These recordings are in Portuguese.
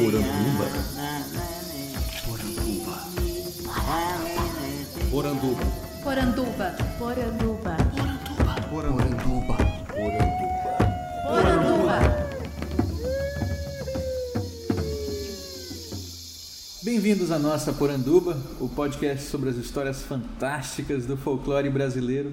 Poranduba. Poranduba. Poranduba. Poranduba. Poranduba. Poranduba. Poranduba. Bem-vindos à nossa Poranduba, o podcast sobre as histórias fantásticas do folclore brasileiro.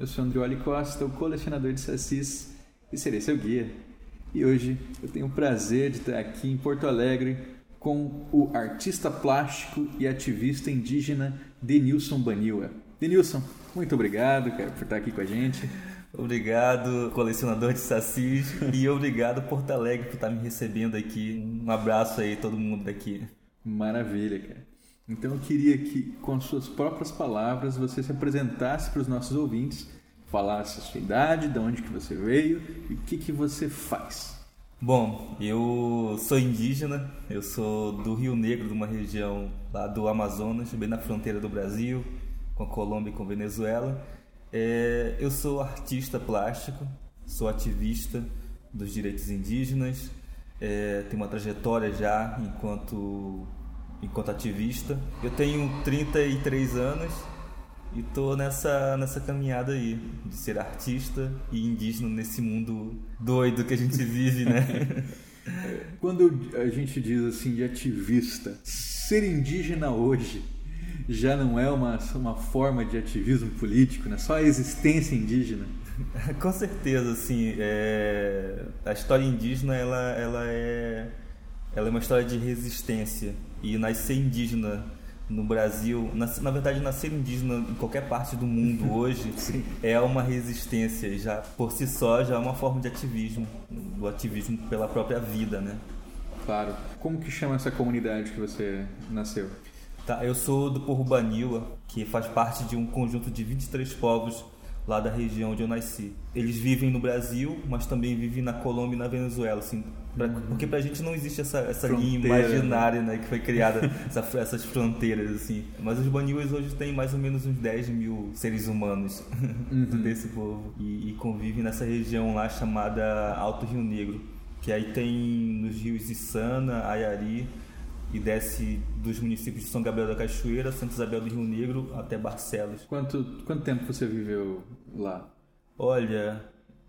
Eu sou Andrioli Costa, o colecionador de sacis e serei seu guia. E hoje eu tenho o prazer de estar aqui em Porto Alegre com o artista plástico e ativista indígena Denilson Baniwa. Denilson, muito obrigado cara, por estar aqui com a gente. Obrigado, colecionador de sacis, e obrigado, Porto Alegre, por estar me recebendo aqui. Um abraço aí, todo mundo daqui. Maravilha, cara. Então eu queria que, com suas próprias palavras, você se apresentasse para os nossos ouvintes, falasse a sua idade, de onde que você veio e o que, que você faz. Bom, eu sou indígena, eu sou do Rio Negro, de uma região lá do Amazonas, bem na fronteira do Brasil, com a Colômbia e com a Venezuela. É, eu sou artista plástico, sou ativista dos direitos indígenas, é, tenho uma trajetória já enquanto, enquanto ativista. Eu tenho 33 anos e estou nessa, nessa caminhada aí de ser artista e indígena nesse mundo doido que a gente vive, né? Quando a gente diz assim de ativista, ser indígena hoje já não é uma, uma forma de ativismo político, né? Só a existência indígena. Com certeza, assim, é... a história indígena ela, ela, é... ela é uma história de resistência e nascer indígena no Brasil, na, na verdade nascer indígena em qualquer parte do mundo hoje é uma resistência já por si só já é uma forma de ativismo, do ativismo pela própria vida, né? Claro. Como que chama essa comunidade que você nasceu? Tá, eu sou do povo Baniwa, que faz parte de um conjunto de 23 povos lá da região onde eu nasci. Eles vivem no Brasil, mas também vivem na Colômbia e na Venezuela, assim, pra, Uhum. porque pra gente não existe essa, essa linha Fronteira, imaginária, né, que foi criada, essa- essas fronteiras, assim. Mas os Baniwas hoje têm mais ou menos uns 10 mil seres humanos Uhum. desse povo e, e convivem nessa região lá chamada Alto Rio Negro, que aí tem nos rios Içana, Ayari, e desce dos municípios de São Gabriel da Cachoeira, Santa Isabel do Rio Negro até Barcelos. Quanto, quanto tempo você viveu lá? Olha,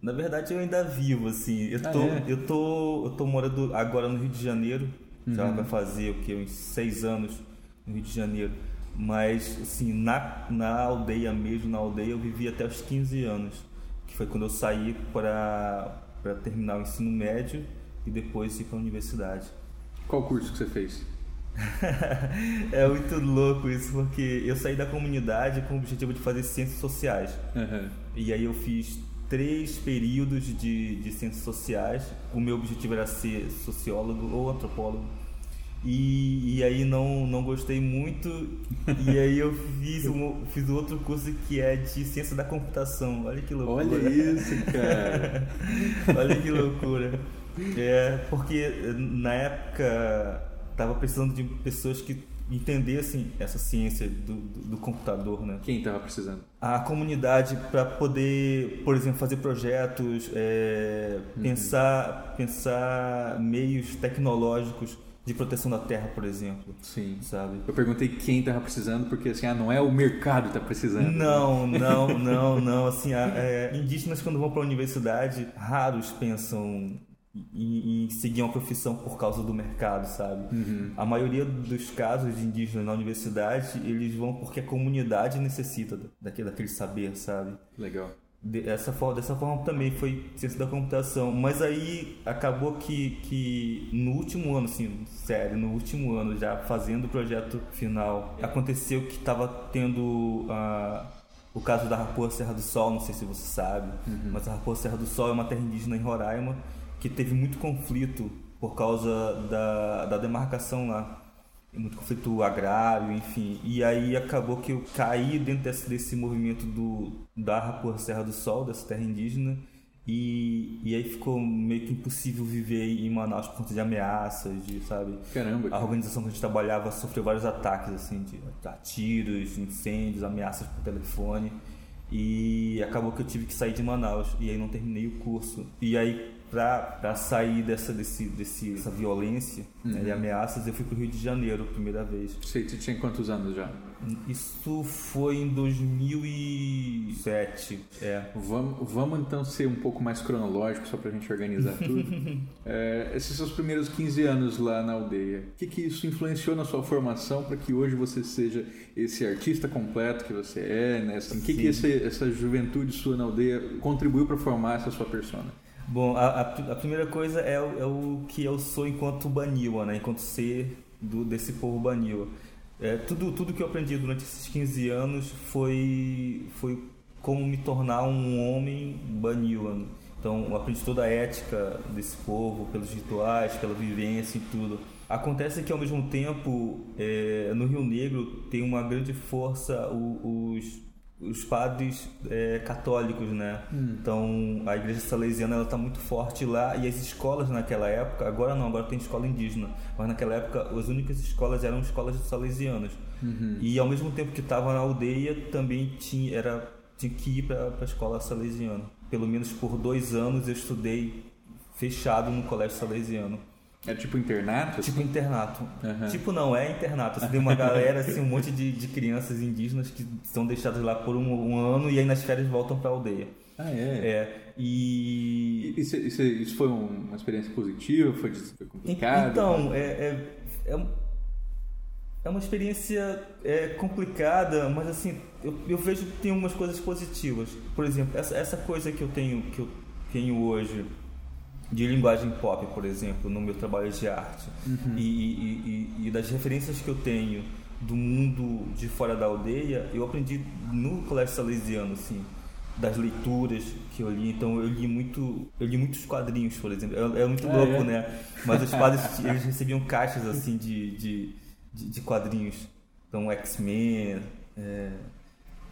na verdade eu ainda vivo, assim. Eu Ah, tô, é? eu tô, eu tô morando agora no Rio de Janeiro. Já Uhum. vai fazer o que uns seis anos no Rio de Janeiro. Mas, assim, na, na aldeia mesmo, na aldeia eu vivi até os 15 anos, que foi quando eu saí para para terminar o ensino médio e depois ir para a universidade. Qual curso que você fez? é muito louco isso, porque eu saí da comunidade com o objetivo de fazer ciências sociais. Aham. E aí eu fiz três períodos de, de ciências sociais. O meu objetivo era ser sociólogo ou antropólogo. E, e aí não, não gostei muito. E aí eu fiz, um, fiz outro curso que é de ciência da computação. Olha que loucura. Olha isso, cara. Olha que loucura. É, porque na época tava precisando de pessoas que entendessem essa ciência do, do, do computador, né? Quem tava precisando? a comunidade para poder, por exemplo, fazer projetos, é, pensar, pensar meios tecnológicos de proteção da terra, por exemplo, Sim. sabe? Eu perguntei quem tava precisando, porque assim, ah, não é o mercado que tá precisando. Não, não, não, não. Assim, a- é, indígenas quando vão para a universidade, raros pensam em, em seguir uma profissão por causa do mercado, sabe? A maioria dos casos de indígenas na universidade, eles vão porque a comunidade necessita daquele, daquele saber, sabe? Legal. De- Essa forma, dessa forma também foi ciência da computação. Mas aí acabou que, que no último ano, assim, sério, no último ano, já fazendo o projeto final, aconteceu que estava tendo ah, o caso da Raposa Serra do Sol, não sei se você sabe, mas a Raposa Serra do Sol é uma terra indígena em Roraima que teve muito conflito por causa da, da demarcação lá muito conflito agrário, enfim. E aí acabou que eu caí dentro desse, desse movimento do, da Raposa Serra do Sol, dessa terra indígena, e, e aí ficou meio que impossível viver em Manaus por conta de ameaças, de, sabe? Caramba. A organização que a gente trabalhava sofreu vários ataques, assim, de tiros, incêndios, ameaças por telefone. E acabou que eu tive que sair de Manaus. E aí não terminei o curso. E aí, para sair dessa, desse, desse, dessa violência né, e ameaças, eu fui para o Rio de Janeiro, primeira vez. Sei, você tinha quantos anos já? Isso foi em 2007. É. Vamos, vamos então ser um pouco mais cronológico, só pra gente organizar tudo. é, esses seus primeiros 15 anos lá na aldeia, o que, que isso influenciou na sua formação para que hoje você seja esse artista completo que você é? Né? Assim, o que, que esse, essa juventude sua na aldeia contribuiu para formar essa sua persona? Bom, a, a, primeira coisa é o, é o, que eu sou enquanto Baniwa, né? enquanto ser do, desse povo Baniwa. É, tudo, tudo que eu aprendi durante esses 15 anos foi, foi como me tornar um homem Baniwan. Então, eu aprendi toda a ética desse povo, pelos rituais, pela vivência e tudo. Acontece que, ao mesmo tempo, é, no Rio Negro tem uma grande força os padres é, católicos, né? Hum. Então a igreja salesiana ela está muito forte lá e as escolas naquela época, agora não, agora tem escola indígena, mas naquela época as únicas escolas eram escolas salesianas. Uhum. E ao mesmo tempo que estava na aldeia também tinha era tinha que ir para a escola salesiana. Pelo menos por dois anos eu estudei fechado no colégio salesiano. É tipo internato? Tipo internato. Uhum. Tipo não, é internato. Assim, tem uma galera, assim, um monte de, de crianças indígenas que são deixadas lá por um, um ano e aí nas férias voltam para a aldeia. Ah, é? É. E... Isso, isso, isso foi uma experiência positiva? Foi, foi complicado? Então, é, é, é, é uma experiência é, complicada, mas assim, eu, eu vejo que tem umas coisas positivas. Por exemplo, essa, essa coisa que eu tenho, que eu tenho hoje de linguagem pop, por exemplo, no meu trabalho de arte, uhum. e, e, e, e, das referências que eu tenho do mundo de fora da aldeia, eu aprendi no colégio salesiano, assim, das leituras que eu li. Então eu li muito, eu li muitos quadrinhos, por exemplo. É, é muito louco, é. né? Mas os padres eles recebiam caixas assim de, de, de, de quadrinhos. Então X-Men. É,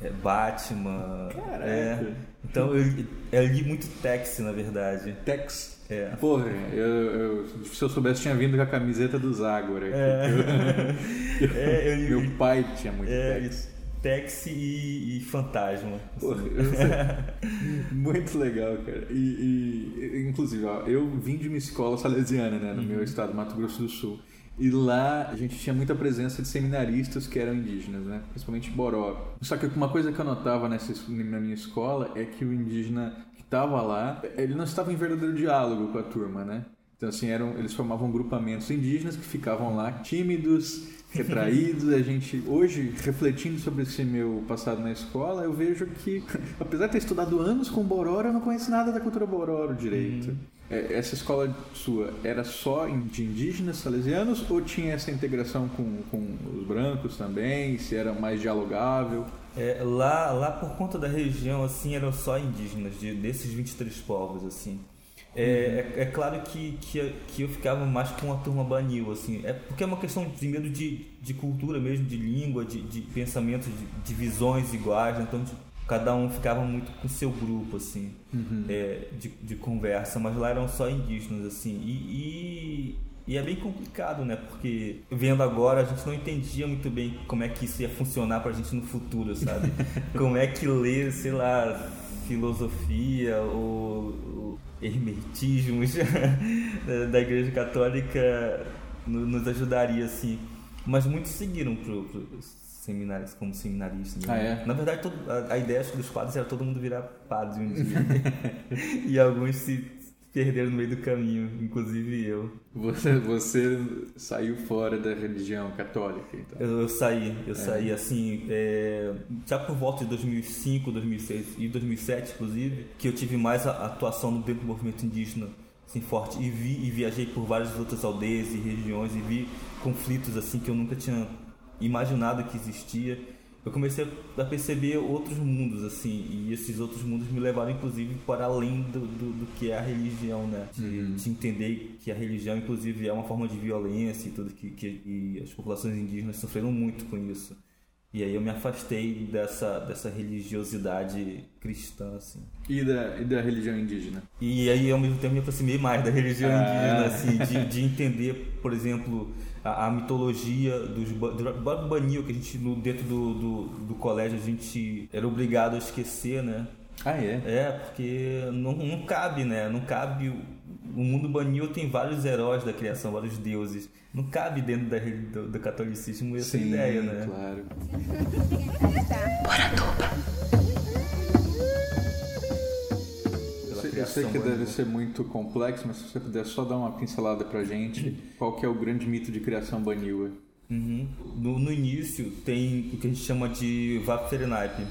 é Batman. Caraca. É. Então eu, eu, li muito Tex, na verdade. Tex? É. Porra, eu, eu, se eu soubesse, tinha vindo com a camiseta do Zagor. É. é, eu, Meu pai tinha muito é, Tex. Tex e, e Fantasma. Porra, muito legal, cara. E, e, inclusive, ó, eu vim de uma escola salesiana, né, no uhum. meu estado, Mato Grosso do Sul. E lá a gente tinha muita presença de seminaristas que eram indígenas, né? principalmente Boró. Só que uma coisa que eu notava nessa, na minha escola é que o indígena estava lá, ele não estava em verdadeiro diálogo com a turma, né? Então, assim, eram, eles formavam grupamentos indígenas que ficavam lá tímidos, retraídos. a gente, hoje, refletindo sobre esse meu passado na escola, eu vejo que, apesar de ter estudado anos com Bororo, eu não conheço nada da cultura Bororo direito. Hum. Essa escola sua era só de indígenas salesianos ou tinha essa integração com, com os brancos também? Se era mais dialogável? É, lá, lá por conta da região, assim, eram só indígenas, de, desses 23 povos, assim. É, uhum. é, é, claro que, que, que eu ficava mais com a turma banil, assim. É porque é uma questão de medo de, de cultura mesmo, de língua, de, de pensamentos, de, de visões iguais. Então, tipo, cada um ficava muito com seu grupo, assim, uhum. é, de, de conversa. Mas lá eram só indígenas, assim. E, e e é bem complicado, né? Porque vendo agora a gente não entendia muito bem como é que isso ia funcionar pra gente no futuro, sabe? como é que ler, sei lá, filosofia ou, ou hermetismos da Igreja Católica nos ajudaria, assim. Mas muitos seguiram pro, pro seminários como seminaristas. Né? Ah, é? Na verdade, todo, a, a, ideia dos padres era todo mundo virar padre um dia. e alguns se perderam no meio do caminho, inclusive eu. Você, você saiu fora da religião católica, então? Eu, eu saí, eu é. saí assim, é, já por volta de 2005, 2006 e 2007, inclusive, que eu tive mais a atuação dentro do movimento indígena assim, forte e vi e viajei por várias outras aldeias e regiões e vi conflitos assim que eu nunca tinha imaginado que existia eu comecei a perceber outros mundos, assim, e esses outros mundos me levaram, inclusive, para além do, do, do que é a religião, né? De, uhum. de, entender que a religião, inclusive, é uma forma de violência e tudo, que, que e as populações indígenas sofreram muito com isso. E aí eu me afastei dessa, dessa religiosidade cristã, assim. E da, e da religião indígena? E aí, ao mesmo tempo, me aproximei mais da religião ah. indígena, assim, de, de entender, por exemplo a, a mitologia dos do Banil, que a gente, no, dentro do, do, do, colégio, a gente era obrigado a esquecer, né? Ah, é? É, porque não, não cabe, né? Não cabe o mundo Banil tem vários heróis da criação, vários deuses. Não cabe dentro da, do, do catolicismo essa Sim, ideia, né? claro. Eu sei, eu criação sei que deve ser muito complexo, mas se você puder só dar uma pincelada pra gente, qual que é o grande mito de criação Baniwa? Uhum. No, no início tem o que a gente chama de Vapfernaip,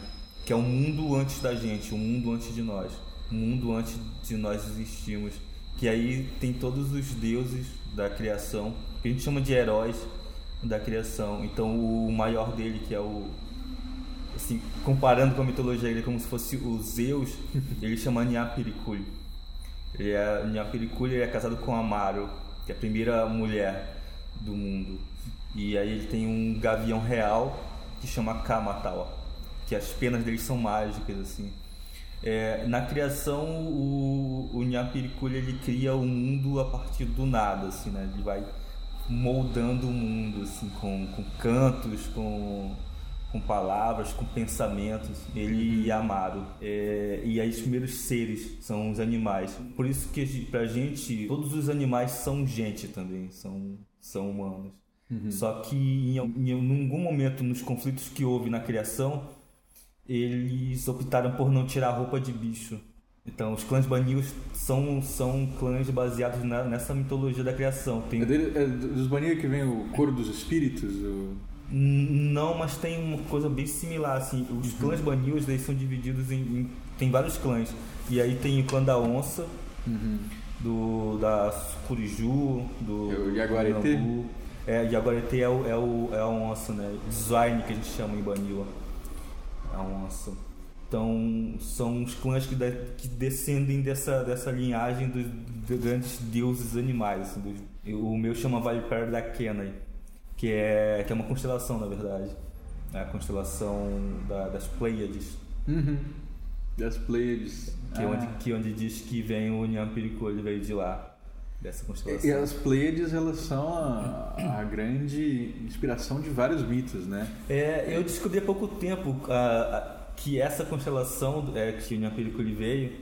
que é o mundo antes da gente, o mundo antes de nós, o mundo antes de nós existirmos. Que aí tem todos os deuses da criação, que a gente chama de heróis da criação. Então o maior dele, que é o. Assim, comparando com a mitologia, ele é como se fosse o Zeus, ele chama Nyapirikuli. Ele é, Nyapirikuli ele é casado com Amaro, que é a primeira mulher do mundo. E aí ele tem um gavião real que chama Kamatawa, que as penas dele são mágicas assim. É, na criação o, o ele cria o mundo a partir do nada, assim, né? Ele vai moldando o mundo assim com, com cantos, com com palavras, com pensamentos, ele e Amaro. É, e aí os primeiros seres são os animais. Por isso que pra gente, todos os animais são gente também, são, são humanos. Só que em, em algum momento nos conflitos que houve na criação, eles optaram por não tirar a roupa de bicho. Então, os clãs Banios são, são clãs baseados na- nessa mitologia da criação. Tem É, dele, é dos Baniwa que vem o coro dos espíritos? O... Não, mas tem uma coisa bem similar, assim. Os clãs Banios, eles são divididos em, em- Tem vários clãs. E aí tem o clã da onça, do da Curiju, do... É o Jaguareté? É, Jaguareté é, o, é, o, é a onça, né? Design que a gente chama em Baniwa. A onça. Então, são os clãs que, de- que descendem dessa, dessa linhagem dos, dos grandes deuses animais. assim, dos- o meu chama Viper da Kenai, que é, que é uma constelação, na verdade. É a constelação da- das Pleiades, Uhum. Das Pleiades. que, é Ah. onde, que é onde diz que vem o Nyampiriku, ele veio de lá, dessa constelação. E as Pleiades, elas são a, a grande inspiração de vários mitos, né? É, eu descobri há pouco tempo ah, ah, que essa constelação é, que o Nyampiriku ele veio,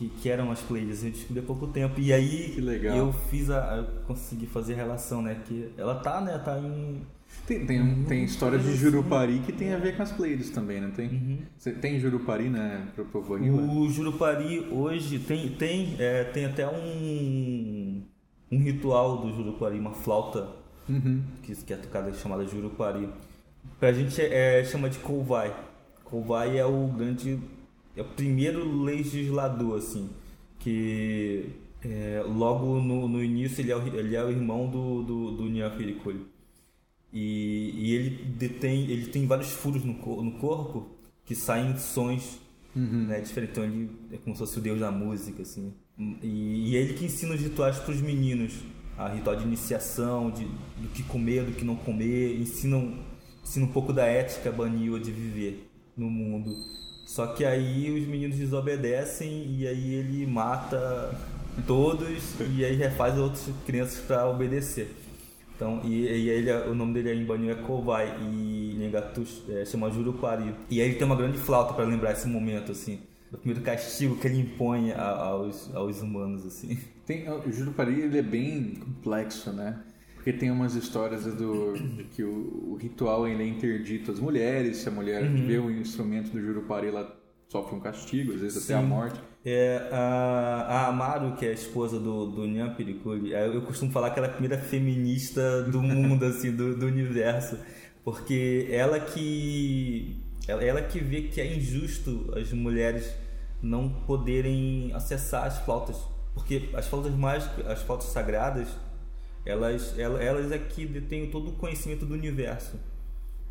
que, que eram as Pleiades, eu descobri há pouco tempo. E aí Que legal. eu fiz a. Eu consegui fazer a relação, né? Que ela tá, né? Tá em. Tem, tem, um- tem história de Jurupari que tem a ver com as Pleiades também, não tem? Uhum. Cê- Tem Jurupari, né, pro povo? O Jurupari hoje tem, tem, é, tem até um, um ritual do Jurupari, uma flauta Uhum. que, que é tocada chamada Jurupari. Pra gente é, é, chama de Kovai. Kovai é o grande. É o primeiro legislador, assim. Que é, logo no, no início ele é, o, ele é o irmão do, do, do Nyafirikuri. E, e ele detém. ele tem vários furos no, no corpo que saem sons né, diferentes. Então ele é como se fosse o deus da música, assim. E, e é ele que ensina os rituais para os meninos. A ritual de iniciação, de, do que comer, do que não comer. Ensinam, ensina um pouco da ética Baniwa de viver no mundo. Só que aí os meninos desobedecem e aí ele mata todos e aí refaz outras crianças para obedecer. Então, e, e ele, o nome dele em Banho é Kovai e Nhengatu é, chama Jurupari. E aí ele tem uma grande flauta para lembrar esse momento, assim, do primeiro castigo que ele impõe a- aos, aos humanos, assim. Tem, o Jurupari ele é bem complexo, né? Porque tem umas histórias do que o, o ritual ele é interdito às mulheres, se a mulher Uhum. vê o instrumento do Jurupari, ela sofre um castigo, às vezes até a Sim. morte. É, a, a Amaru, que é a esposa do, do Nyan Pirikuri, é, eu costumo falar que ela é a primeira feminista do mundo, assim, do, do universo. Porque ela que. Ela, ela que vê que é injusto as mulheres não poderem acessar as flautas. Porque as flautas mágicas, as flautas sagradas, elas, elas, elas é que detêm todo o conhecimento do universo.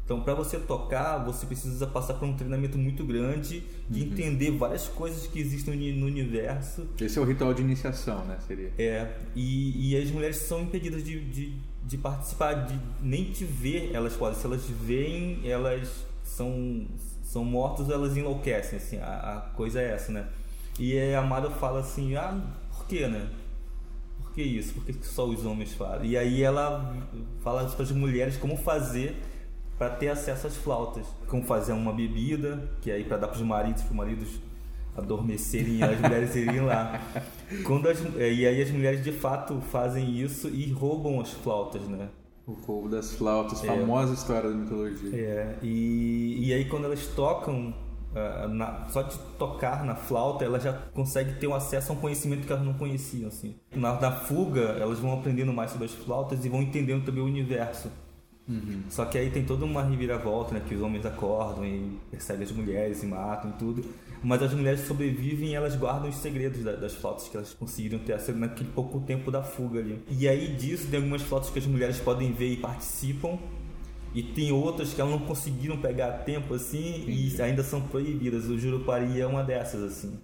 Então, para você tocar, você precisa passar por um treinamento muito grande de entender várias coisas que existem no uni- no universo. Esse é o ritual de iniciação, né? Seria. É, e, e as mulheres são impedidas de, de, de participar, de nem te ver, elas podem. Se elas veem, elas são, são mortas ou elas enlouquecem, assim, a, a coisa é essa, né? E a Amada fala assim, ah, por que, né? Que isso? Por que só os homens fazem? E aí ela fala para as mulheres como fazer para ter acesso às flautas. Como fazer uma bebida, que aí para dar para os maridos, para os maridos adormecerem as mulheres irem lá. Quando as, é, e aí as mulheres de fato fazem isso e roubam as flautas, né? O povo das flautas, É. famosa história da mitologia. É, e, e aí quando elas tocam, ah, na- só de tocar na flauta, elas já conseguem ter um acesso a um conhecimento que elas não conheciam, assim. Na, na fuga, elas vão aprendendo mais sobre as flautas e vão entendendo também o universo. Só que aí tem toda uma reviravolta, né? Que os homens acordam e perseguem as mulheres e matam e tudo. Mas as mulheres sobrevivem e elas guardam os segredos da- das flautas que elas conseguiram ter acesso naquele pouco tempo da fuga ali. E aí disso tem algumas flautas que as mulheres podem ver e participam. E tem outras que elas não conseguiram pegar a tempo assim e ainda são proibidas. O Jurupari é uma dessas, assim.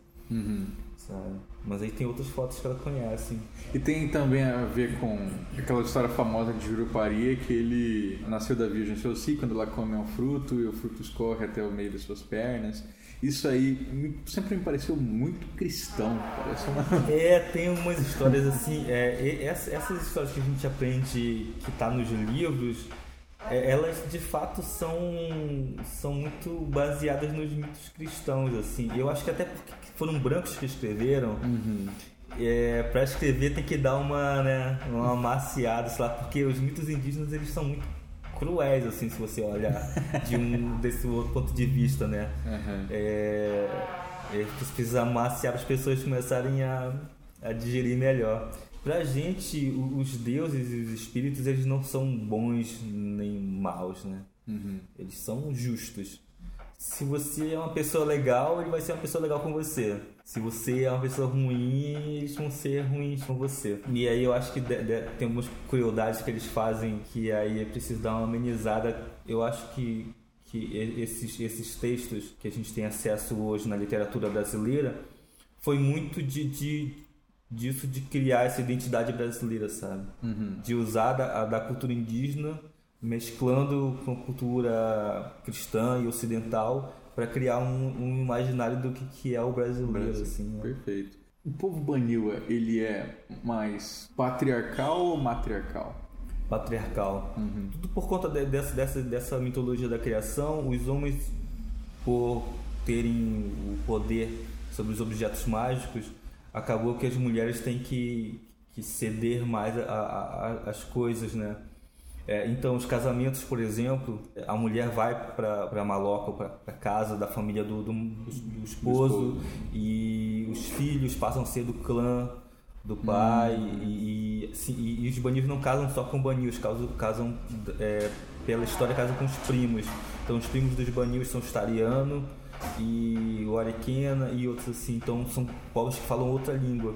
Sabe? Mas aí tem outras fotos que ela conhece. E tem também a ver com aquela história famosa de Jurupari, que ele nasceu da Virgem Selci quando ela come um fruto e o fruto escorre até o meio das suas pernas. Isso aí sempre me pareceu muito cristão. Parece uma. É, tem umas histórias assim, é, ess- essas histórias que a gente aprende que tá nos livros, elas de fato são, são muito baseadas nos mitos cristãos, assim. Eu acho que até porque foram brancos que escreveram, é, para escrever tem que dar uma, né, uma maciada, sei lá, porque os mitos indígenas eles são muito cruéis, assim, se você olhar de um desse outro ponto de vista, né? Aham. É, é, precisa amaciar para as pessoas começarem a, a digerir melhor. Pra gente, os deuses e os espíritos, eles não são bons nem maus, né? Eles são justos. Se você é uma pessoa legal, ele vai ser uma pessoa legal com você. Se você é uma pessoa ruim, eles vão ser ruins com você. E aí eu acho que de- de- tem algumas crueldades que eles fazem que aí é preciso dar uma amenizada. Eu acho que, que esses, esses textos que a gente tem acesso hoje na literatura brasileira foi muito de, de disso de criar essa identidade brasileira, sabe? De usar da, a- da cultura indígena mesclando com a cultura cristã e ocidental para criar um, um imaginário do que, que é o brasileiro, assim. né? Perfeito. O povo Baniwa, ele é mais patriarcal ou matriarcal? patriarcal. Tudo por conta de- dessa, dessa, dessa mitologia da criação, os homens, por terem o poder sobre os objetos mágicos, acabou que as mulheres têm que, que ceder mais a- a- a- as coisas, né? É, então, os casamentos, por exemplo, a mulher vai para Maloca, para casa da família do, do, do esposo, e os filhos passam a ser do clã do pai, e, e, assim, e- e os banis não casam só com banis, casam, casam é, pela história, casam com os primos. Então, os primos dos banis são os Tariano e o Ariquena e outros assim. Então, são povos que falam outra língua.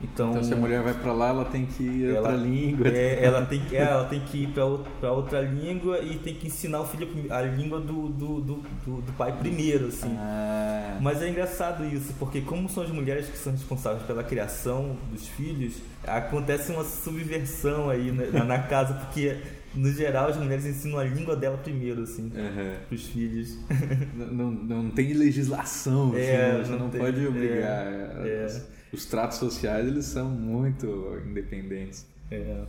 Então, Então, se a mulher vai pra lá, ela tem que ir pra língua. é, ela, tem, é, ela tem que ir para outra língua e tem que ensinar o filho a língua do, do, do, do- do pai primeiro, assim. Ah, Mas é engraçado isso, porque como são as mulheres que são responsáveis pela criação dos filhos, acontece uma subversão aí na, na casa, porque no geral as mulheres ensinam a língua dela primeiro, assim, aham. pros filhos. não, não, não tem legislação, assim, É, né? você não não, tem, pode obrigar. é, Os, os tratos sociais, eles são muito independentes. É.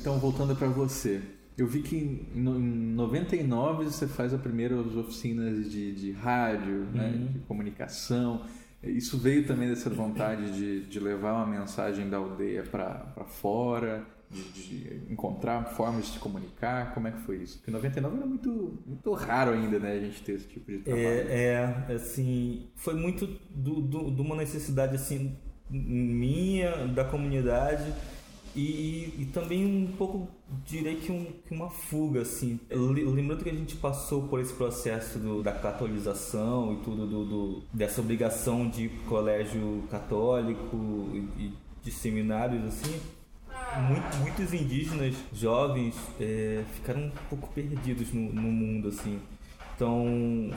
Então, voltando para você. Eu vi que em no- em 99 você faz as primeiras oficinas de, de rádio, né, de comunicação. Isso veio também dessa vontade de, de levar uma mensagem da aldeia para fora, de, de encontrar formas de se comunicar. Como é que foi isso? Porque em 99 era muito, muito raro ainda né, a gente ter esse tipo de trabalho. É, é, assim, foi muito do, do- de uma necessidade assim minha, da comunidade e, e também um pouco, direi que, um, que uma fuga, assim. Le- Lembrando que a gente passou por esse processo do- da catolização e tudo, do, do- dessa obrigação de colégio católico e, e de seminários, assim, muito- muitos indígenas jovens é, ficaram um pouco perdidos no, no mundo assim então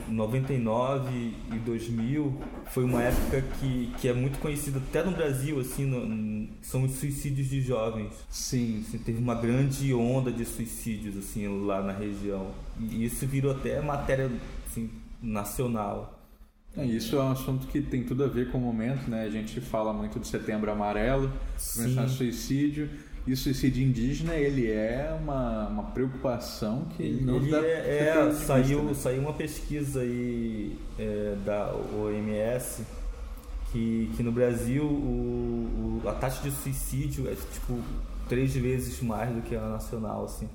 99 e 2000 foi uma época que, que é muito conhecida até no Brasil assim no- são os suicídios de jovens. Sim, Assim, teve uma grande onda de suicídios assim lá na região. E isso virou até matéria assim, nacional. É, isso é um assunto que tem tudo a ver com o momento, né? A gente fala muito do setembro amarelo, começar suicídio, E o suicídio indígena, ele é uma, uma preocupação que Ele, não ele dá é, é, saiu, né? saiu uma pesquisa aí é, da OMS que, que no Brasil o, o- a taxa de suicídio é tipo três vezes mais do que a nacional, assim.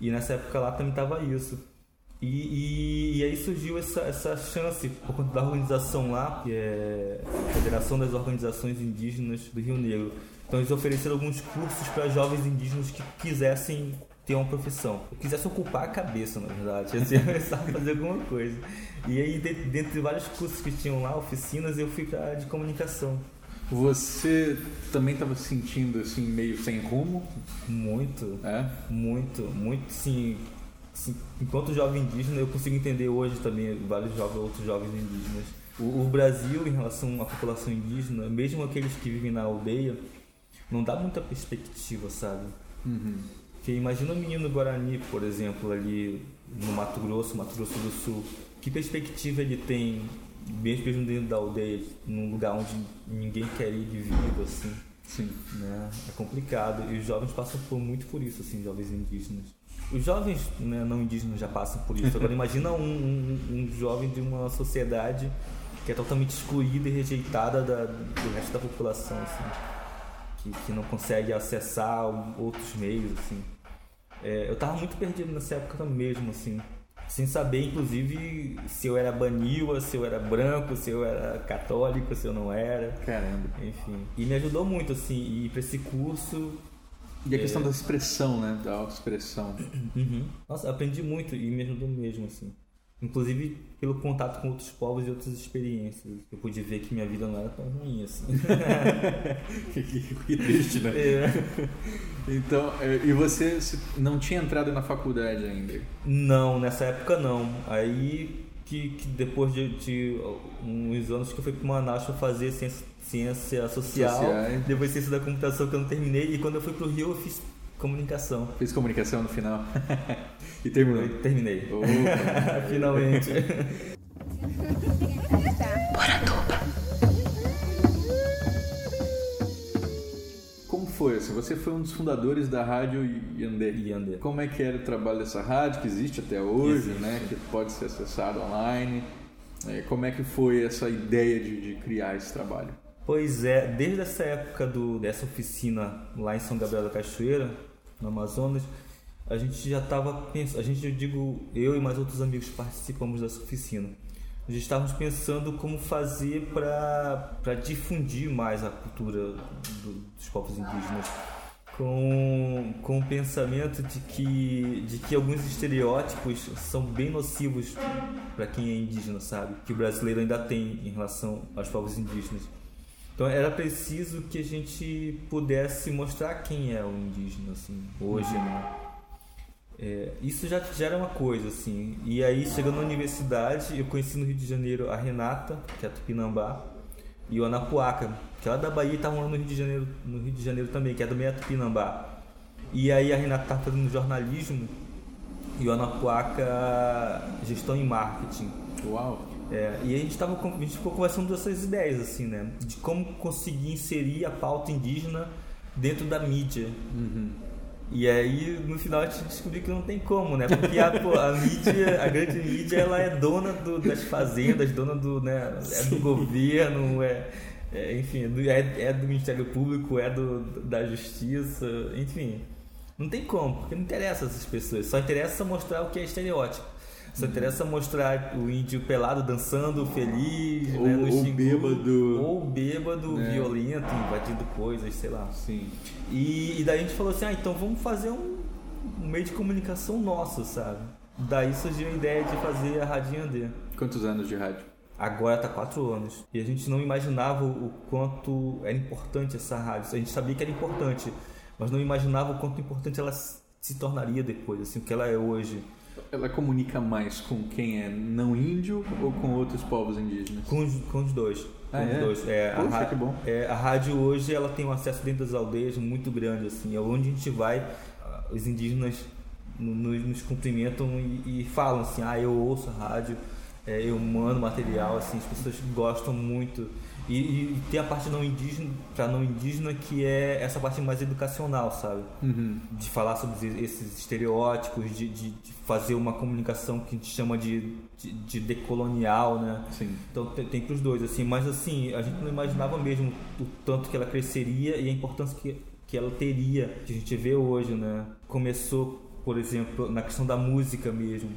E nessa época lá também tava isso. E, e, e aí surgiu essa, essa chance por conta da organização lá, que é a Federação das Organizações Indígenas do Rio Negro. Então eles ofereceram alguns cursos para jovens indígenas que quisessem ter uma profissão. Que quisessem ocupar a cabeça, na verdade. Assim, começar a fazer alguma coisa. E aí, de- dentre vários cursos que tinham lá, oficinas, eu fui para de comunicação. Você também estava se sentindo assim, meio sem rumo? Muito. É? Muito, muito sim. sim. Enquanto jovem indígena, eu consigo entender hoje também vários jovens, outros jovens indígenas. O, o Brasil, em relação à população indígena, mesmo aqueles que vivem na aldeia, não dá muita perspectiva, sabe? Porque imagina um menino Guarani, por exemplo, ali no Mato Grosso, Mato Grosso do Sul. Que perspectiva ele tem, mesmo mesmo dentro da aldeia, num lugar onde ninguém quer ir de vida, assim? Sim. né? É complicado e os jovens passam por muito por isso, assim, jovens indígenas. Os jovens né, não indígenas já passam por isso. Agora imagina um, um- um jovem de uma sociedade que é totalmente excluída e rejeitada da- do resto da população, assim, que, que não consegue acessar outros meios, assim. É, eu tava muito perdido nessa época mesmo, assim. Sem saber, inclusive, se eu era baniwa, se eu era branco, se eu era católico, se eu não era. Caramba. Enfim. E me ajudou muito, assim, ir pra esse curso. E a questão da expressão, né? Da autoexpressão. Nossa, aprendi muito e me ajudou mesmo, assim. Inclusive pelo contato com outros povos e outras experiências. Eu pude ver que minha vida não era tão ruim, assim. que, que- que triste, né? É. Então, é, e você não tinha entrado na faculdade ainda? Não, nessa época não. Aí que, que depois de, de uns anos que eu fui para Manaus pra fazer ciência, ciência social, Sociais. depois ciência da computação que eu não terminei, e quando eu fui pro Rio eu fiz comunicação. Fez comunicação no final? e terminou? Eu terminei. Opa. Finalmente. Como foi? Assim, você foi um dos fundadores da rádio Yandé. Yandé. Como é que era o trabalho dessa rádio, que existe até hoje, Existe. né? Que pode ser acessado online. É, como é que foi essa ideia de, de criar esse trabalho? Pois é, desde essa época do, dessa oficina lá em São Gabriel da Cachoeira, no Amazonas, a gente já estava pensando, a gente, eu digo, eu e mais outros amigos participamos dessa oficina. Gente estávamos pensando como fazer para difundir mais a cultura do- dos povos indígenas. Com, com o pensamento de que, de que alguns estereótipos são bem nocivos para quem é indígena, sabe? Que o brasileiro ainda tem em relação aos povos indígenas. Então era preciso que a gente pudesse mostrar quem é o indígena, assim, hoje, né? É, isso já, já era uma coisa, assim. E aí, chegando na universidade, eu conheci no Rio de Janeiro a Renata, que é a Tupinambá, e o Anapuaca, que ela é da Bahia e estava morando no Rio de Janeiro, no Rio de Janeiro também, que é também a Tupinambá. E aí a Renata estava fazendo jornalismo e o Anapuaca gestão em marketing. Uau! É, e a gente, tava, a gente ficou conversando dessas ideias, assim, né? De como conseguir inserir a pauta indígena dentro da mídia. E aí, no final, a gente descobriu que não tem como, né? Porque a, pô, a mídia, a grande mídia, ela é dona do- das fazendas, dona do, né? É do governo, é, é, enfim, é do, é, é do Ministério Público, é do, da Justiça, enfim. Não tem como, porque não interessa essas pessoas. Só interessa mostrar o que é estereótipo. Só interessa mostrar o índio pelado dançando, feliz, Ou- né, no ou Xingu, bêbado. Ou bêbado, É. violento, invadindo coisas, sei lá. Sim. E, e daí a gente falou assim, ah, então vamos fazer um, um meio de comunicação nosso, sabe? Daí surgiu a ideia de fazer a Rádio Andê. Quantos anos de rádio? Agora tá quatro anos. E a gente não imaginava o quanto era importante essa rádio. A gente sabia que era importante, mas não imaginava o quanto importante ela se tornaria depois, assim, o que ela é hoje. Ela comunica mais com quem é não índio ou com outros povos indígenas? Com os, com os dois. Com Ah, os é? dois. É, a, Poxa, ra- que bom. é, a rádio hoje ela tem um acesso dentro das aldeias muito grande, assim. É onde a gente vai, ah, os indígenas no- nos, nos cumprimentam e, e falam assim, ah, eu ouço a rádio. É, humano, material, assim, as pessoas gostam muito. E, e tem a parte não indígena, para não indígena, que é essa parte mais educacional, sabe? Uhum. De falar sobre esses estereótipos, de, de, de, fazer uma comunicação que a gente chama de, de, de decolonial, né? Sim. Então tem, tem pros dois, assim. Mas assim, a gente não imaginava mesmo o tanto que ela cresceria e a importância que, que ela teria, que a gente vê hoje, né? Começou, por exemplo, na questão da música mesmo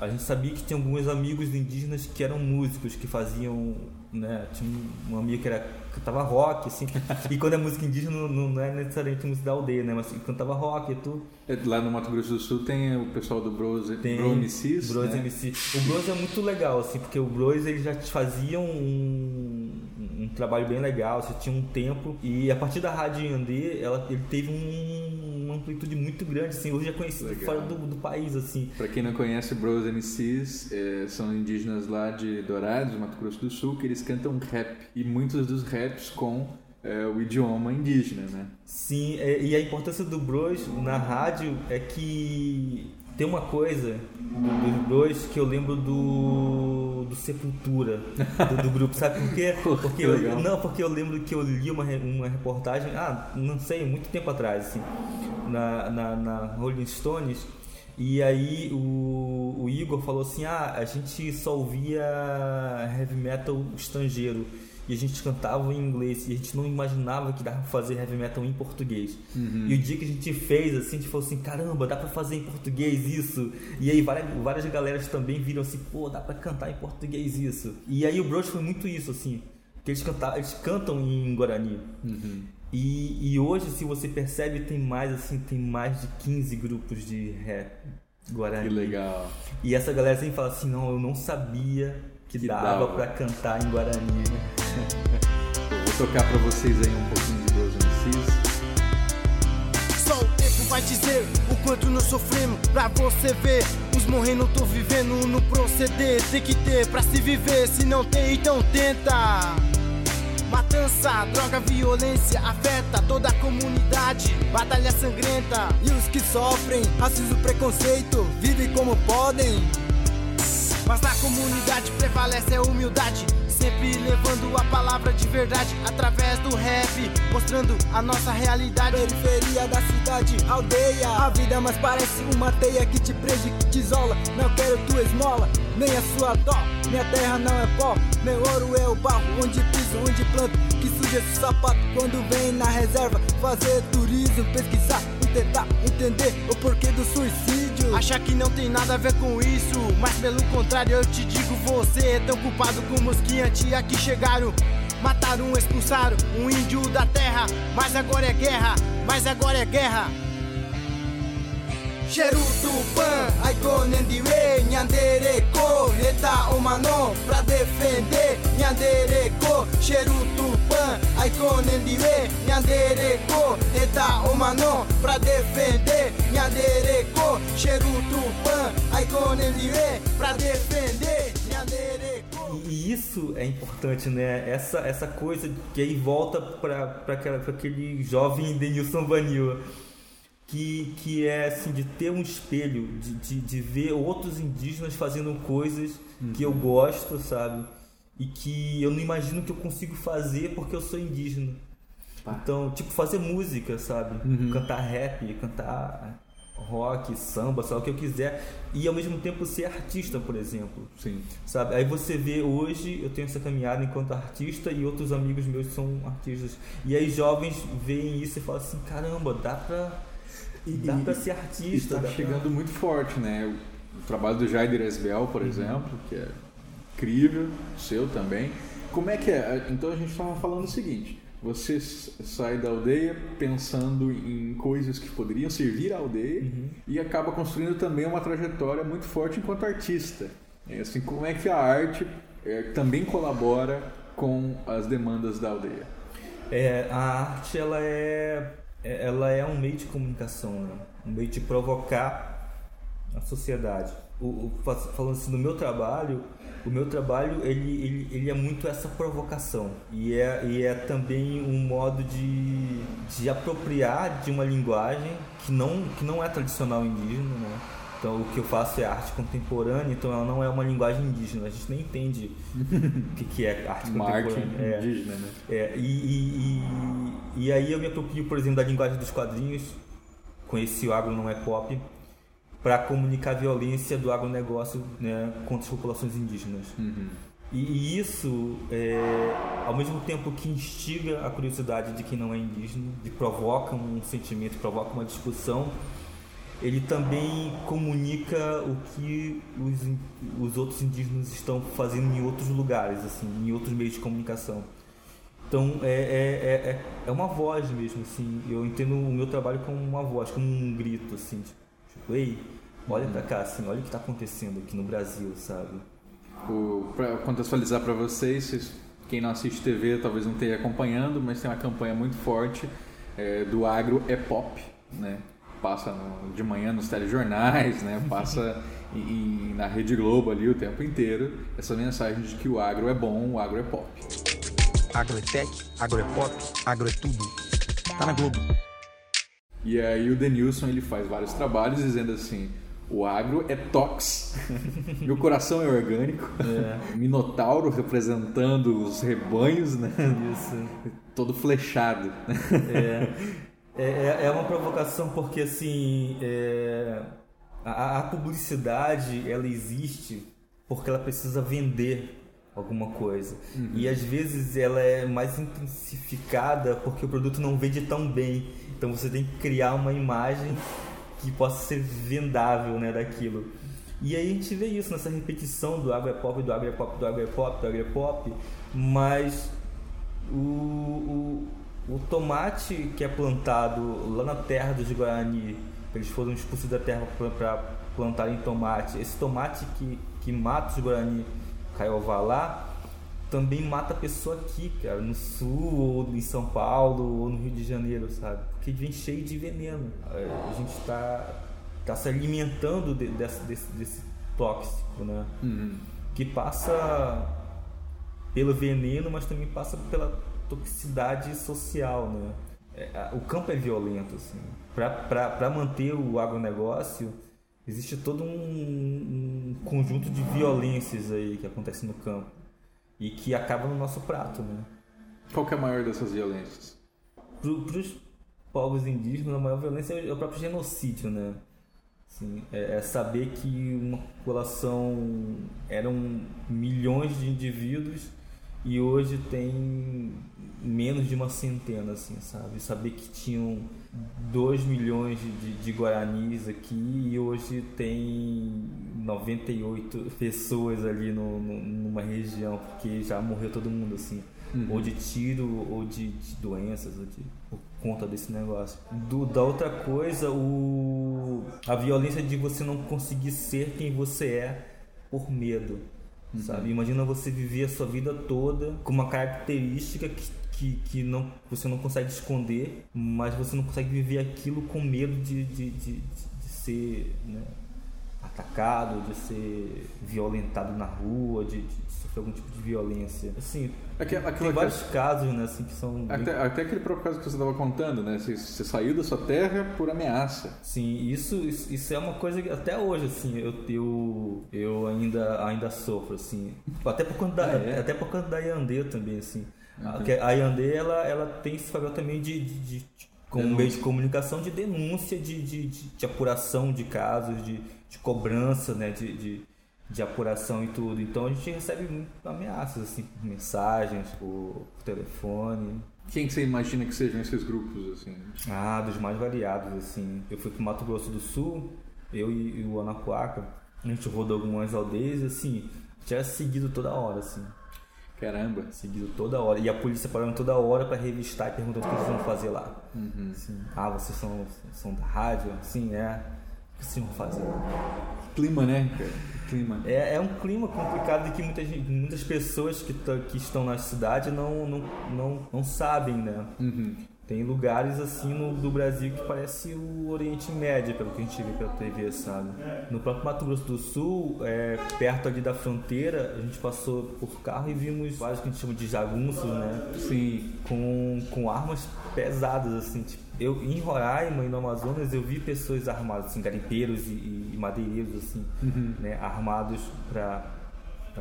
a gente sabia que tinha alguns amigos indígenas que eram músicos, que faziam, né, tinha um amigo que era cantava rock, assim, e quando é música indígena não, não é necessariamente música da aldeia, né, mas cantava rock e tudo. É, lá no Mato Grosso do Sul tem o pessoal do Bros, tem Bro MCs, Bros né? MC. O Bros é muito legal, assim, porque o Bros eles já faziam um, um trabalho bem legal, você tinha um tempo, e a partir da Rádio Yandê, ela, ele teve um, uma amplitude muito grande, assim, hoje é conhecido Legal. fora do, do país, assim. Pra quem não conhece, Bros MCs é, são indígenas lá de Dourados, Mato Grosso do Sul, que eles cantam rap. E muitos dos raps com é, o idioma indígena, né? Sim, é, e a importância do Bros na rádio é que tem uma coisa do- dos Bros que eu lembro do, do Sepultura, do, do grupo, sabe por quê? Porque que eu, não, porque eu lembro que eu li uma, uma reportagem, ah, não sei, muito tempo atrás, assim, na, na, na Rolling Stones, e aí o, o Igor falou assim, ah, a gente só ouvia heavy metal estrangeiro. E a gente cantava em inglês e a gente não imaginava que dava pra fazer heavy metal em português. E o dia que a gente fez, assim, a gente falou assim, caramba, dá pra fazer em português isso. E aí várias, várias galeras também viram assim, pô, dá pra cantar em português isso. E aí o Bros foi muito isso, assim, que eles, canta, eles cantam em Guarani. E, e hoje, se você percebe, tem mais, assim, tem mais de 15 grupos de rap Guarani. Que legal. E essa galera sempre fala assim, não, eu não sabia que, Que dava, dava. pra cantar em Guarani. Vou tocar pra vocês aí um pouquinho de Bros MCs. Só o tempo vai dizer o quanto nós sofremos pra você ver. Uns morrendo, tô vivendo no proceder. Tem que ter pra se viver, se não tem, então tenta. Matança, droga, violência afeta toda a comunidade. Batalha sangrenta. E os que sofrem, racismo, preconceito, vivem como podem. Mas na comunidade prevalece a humildade. Sempre levando a palavra de verdade através do rap, mostrando a nossa realidade. Periferia da cidade, aldeia. A vida mais parece uma teia que te prende, que te isola. Não quero tua esmola, nem a sua dó. Minha terra não é pó, meu ouro é o barro. Onde piso, onde planto, que suja esse sapato. Quando vem na reserva, fazer turismo, pesquisar e tentar entender o porquê do suicídio. Achar que não tem nada a ver com isso, mas pelo contrário eu te digo, você é tão culpado como os que antes aqui chegaram. Mataram, expulsaram um índio da terra, mas agora é guerra, mas agora é guerra. Cherutupan, Aikonendiwe, Nhandereko, Reta Omano, pra defender Nhandereko, Cherutupan, Aikonendiwe, Nhandereko, Reta Omano, pra defender Nhandereko, Cherutupan, Aikonendiwe, pra defender. E, isso é importante, né? Essa, essa coisa que aí volta pra aquele jovem Denilson Vanilla. Que, que é assim, de ter um espelho, de, de, de ver outros indígenas fazendo coisas que eu gosto, sabe? E que eu não imagino que eu consigo fazer porque eu sou indígena. Então, tipo, fazer música, sabe? Cantar rap, cantar rock, samba, só o que eu quiser. E ao mesmo tempo ser artista, por exemplo. Sim. Sabe? Aí você vê hoje, eu tenho essa caminhada enquanto artista e outros amigos meus são artistas. E aí jovens veem isso e falam assim, caramba, dá pra, dá pra ser artista. Está dá pra- chegando muito forte, né? O, trabalho do Jaider Esbel, por exemplo, que é incrível, seu também. Como é que é? Então a gente estava falando o seguinte: você sai da aldeia pensando em coisas que poderiam servir à aldeia e acaba construindo também uma trajetória muito forte enquanto artista. É assim, como é que a arte é, também colabora com as demandas da aldeia? É, a arte ela é- ela é um meio de comunicação, né? um meio de provocar a sociedade. O, o- fa- falando assim, no meu trabalho, o meu trabalho ele, ele, ele é muito essa provocação e é, e é também um modo de, de apropriar de uma linguagem que não, que não é tradicional indígena, né? Então o que eu faço é arte contemporânea, então ela não é uma linguagem indígena, a gente nem entende o que, que é arte Uma arte contemporânea. É. indígena, né? É, e, e, e, e aí eu me aproprio, por exemplo, da linguagem dos quadrinhos, conheci o agro não é pop, para comunicar a violência do agronegócio né, contra as populações indígenas. E, e isso, é, ao mesmo tempo que instiga a curiosidade de quem não é indígena, de provoca um sentimento, provoca uma discussão, ele também comunica o que os, os outros indígenas estão fazendo em outros lugares, assim, em outros meios de comunicação. Então é, é, é, é- é uma voz mesmo, assim. Eu entendo o meu trabalho como uma voz, como um grito, assim, tipo, ei, olha pra cá, assim, olha o que tá acontecendo aqui no Brasil, sabe? O, pra contextualizar para vocês- quem não assiste TV talvez não esteja acompanhando, mas tem uma campanha muito forte é, do agro é pop, né? Passa no- de manhã nos telejornais, né? Passa em- em- na Rede Globo ali o tempo inteiro essa mensagem de que o agro é bom, o agro é pop. Agro é tech, agro é pop, agro é tudo. Tá na Globo. E aí o Denilson ele faz vários trabalhos dizendo assim: o agro é tox, meu coração é orgânico, Minotauro representando os rebanhos, né? Isso. Todo flechado. É, é, é uma provocação porque assim é, a, a publicidade ela existe porque ela precisa vender alguma coisa. E às vezes ela é mais intensificada porque o produto não vende tão bem. Então você tem que criar uma imagem que possa ser vendável né daquilo. E aí a gente vê isso nessa repetição do agro é pop do agro é pop do agro é pop do agro é pop mas o, o, o tomate que é plantado lá na terra dos Guarani, eles foram expulsos da terra para plantarem tomate. Esse tomate que, que mata os Guarani Caiová lá, também mata a pessoa aqui, cara, no sul, ou em São Paulo, ou no Rio de Janeiro, sabe? Porque vem cheio de veneno. A gente está tá se alimentando de- desse, desse, desse tóxico, né? Que passa pelo veneno, mas também passa pela toxicidade social, né? É, o campo é violento, assim. Para manter o agronegócio, existe todo um, um conjunto de violências aí que acontece no campo e que acaba no nosso prato, né? Qual que é a maior dessas violências? Para os povos indígenas, a maior violência é o próprio genocídio, né? Assim, é, é saber que uma população eram milhões de indivíduos e hoje tem menos de uma centena, assim, sabe? Saber que tinham 2 milhões de, de, guaranis aqui e hoje tem 98 pessoas ali no, no- numa região, porque já morreu todo mundo, assim. Ou de tiro, ou de, de doenças, ou de, por conta desse negócio. Do, da outra coisa, o, a violência de você não conseguir ser quem você é por medo. Sabe? Imagina você viver a sua vida toda com uma característica que, que, que não, você não consegue esconder, mas você não consegue viver aquilo com medo de, de, de, de- de ser né, atacado, de ser violentado na rua, de, de sofrer algum tipo de violência. Assim, Aque- aquela tem vários casos, né, assim, que são... bem- Até, até aquele próprio caso que você estava contando, né? Você, você saiu da sua terra por ameaça. Sim, isso, isso, isso é uma coisa que até hoje, assim, eu, eu, eu ainda, ainda sofro, assim. Até por conta da, Ah, é? até por conta da Yandê também, assim. A- que A Yandê, ela, ela tem esse papel também de, de, de- como meio de comunicação, de denúncia, de, de, de, de apuração de casos, de, de cobrança, né, de, de, de apuração e tudo. Então a gente recebe muito ameaças, assim, por mensagens, por, por telefone. Quem que você imagina que sejam esses grupos, assim? Ah, dos mais variados, assim. Eu fui pro Mato Grosso do Sul, eu e, e o Anapuaca. A gente rodou algumas aldeias, assim, tinha seguido toda hora, assim. Caramba. Seguido toda hora. E a polícia parando toda hora pra revistar e perguntando o que eles vão fazer lá. Assim, ah, vocês são, são da rádio? Sim, é. Vão fazer? Clima, né? Clima. É, é um clima complicado e que muitas, muitas pessoas que, tão- que estão na cidade não, não, não, não sabem, né? Uhum. Tem lugares assim no, do Brasil que parece o Oriente Médio, pelo que a gente vê pela TV, sabe? No próprio Mato Grosso do Sul, é, perto ali da fronteira, a gente passou por carro e vimos vários que a gente chama de jagunços, né? Sim. Com, com armas pesadas, assim. Tipo, eu, em Roraima e no Amazonas, eu vi pessoas armadas, assim, garimpeiros e, e madeireiros, assim, né? Armados para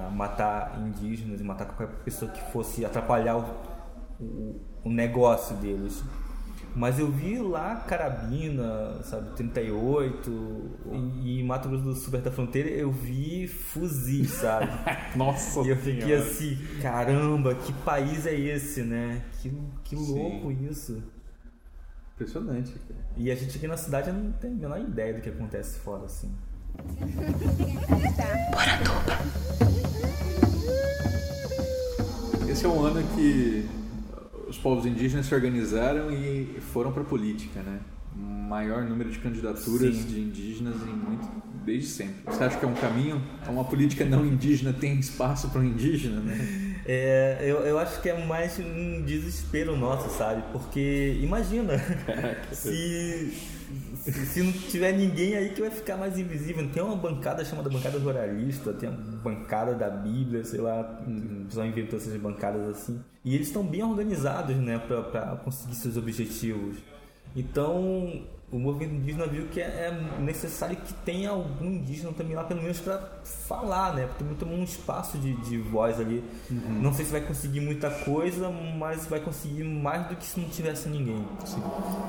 matar indígenas e matar qualquer pessoa que fosse atrapalhar o, o, o negócio deles. Mas eu vi lá carabina, sabe, 38, e, e Mato Grosso do Sul, perto da fronteira, eu vi fuzis, sabe? Nossa e eu fiquei Senhora. assim, caramba, que país é esse, né? Que, que louco isso. Impressionante, cara. E a gente aqui na cidade não tem a menor ideia do que acontece fora, assim. Esse é um ano que os povos indígenas se organizaram e foram para a política, né? Maior número de candidaturas Sim. de indígenas em muito, desde sempre. Você acha que é um caminho? Uma política não indígena tem espaço para o indígena, né? É, eu, eu acho que é mais um desespero nosso, sabe? Porque imagina se, se, não tiver ninguém aí que vai ficar mais invisível. Tem uma bancada chamada bancada ruralista, tem a bancada da Bíblia, sei lá, o pessoal inventou essas bancadas assim. E eles estão bem organizados, né, pra conseguir seus objetivos. Então, o movimento indígena viu que é, é necessário que tenha algum indígena também lá, pelo menos para falar, né? Também tomar um espaço de, de voz ali. Não sei se vai conseguir muita coisa, mas vai conseguir mais do que se não tivesse ninguém.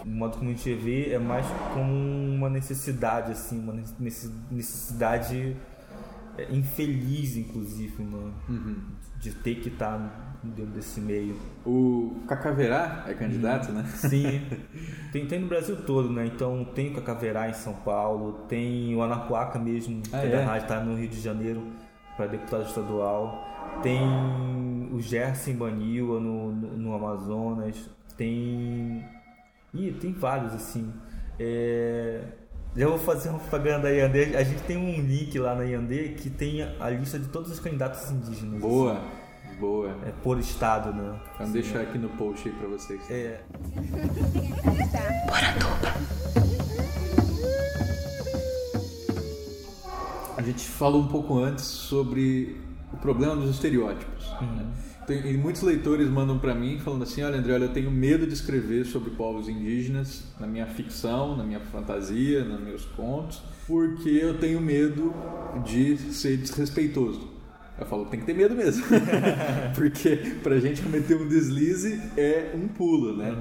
O modo como a gente vê é mais como uma necessidade, assim, uma necess- necessidade é, infeliz, inclusive, né? De ter que estar dentro desse meio. O Cacaverá é candidato, né? Sim, tem, tem no Brasil todo, né? Então tem o Cacaverá em São Paulo, tem o Anapuaca mesmo, Ah, que é é? da rádio, tá no Rio de Janeiro para deputado estadual. Tem o Gerson Baniwa no, no, no Amazonas, tem. Ih, tem vários assim. É, Já vou fazer uma propaganda da Yandê. A gente tem um link lá na Yandê que tem a lista de todos os candidatos indígenas. Boa, boa. É, por estado, né? Vamos deixar aqui no post aí para vocês. É, A gente falou um pouco antes sobre o problema dos estereótipos. né? Tem- e muitos leitores mandam para mim falando assim: olha, André, olha, eu tenho medo de escrever sobre povos indígenas na minha ficção, na minha fantasia, nos meus contos, porque eu tenho medo de ser desrespeitoso. Eu falo, tem que ter medo mesmo. porque pra gente cometer um deslize é um pulo, né?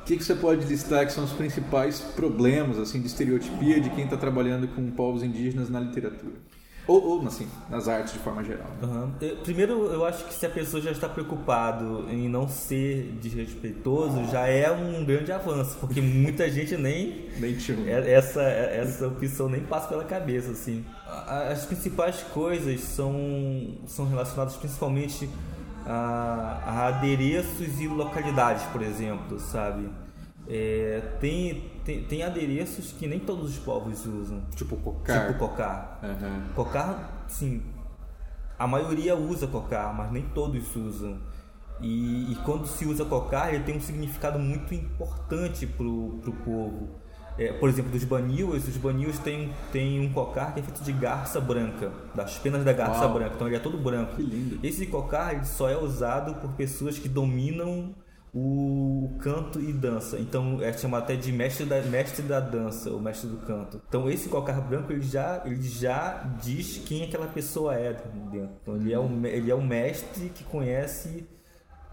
O que, que você pode listar que são os principais problemas assim de estereotipia de quem está trabalhando com povos indígenas na literatura? Ou, ou assim, nas artes de forma geral. né? Aham. Eu- Primeiro, eu acho que se a pessoa já está preocupado em não ser desrespeitoso, já é um grande avanço, porque muita gente nem Nem tinha. é- essa essa opção nem passa pela cabeça assim. As principais coisas são são relacionadas principalmente a, a adereços e localidades, por exemplo, sabe? É, tem, tem tem adereços que nem todos os povos usam, Tipo cocar. tipo cocar. Aham. Cocar, sim, a maioria usa cocar, mas nem todos usam. E, e quando se usa cocar, ele tem um significado muito importante pro, pro povo. É, por exemplo, dos baniwas, os baniwas têm, têm um cocar que é feito de garça branca, das penas da garça Uau. branca, então ele é todo branco. Que lindo. Esse cocar ele só é usado por pessoas que dominam o canto e dança. Então é chamado até de mestre da, mestre da dança, ou mestre do canto. Então esse cocar branco ele já, ele já diz quem aquela pessoa é dentro. Então ele é o, ele é o mestre que conhece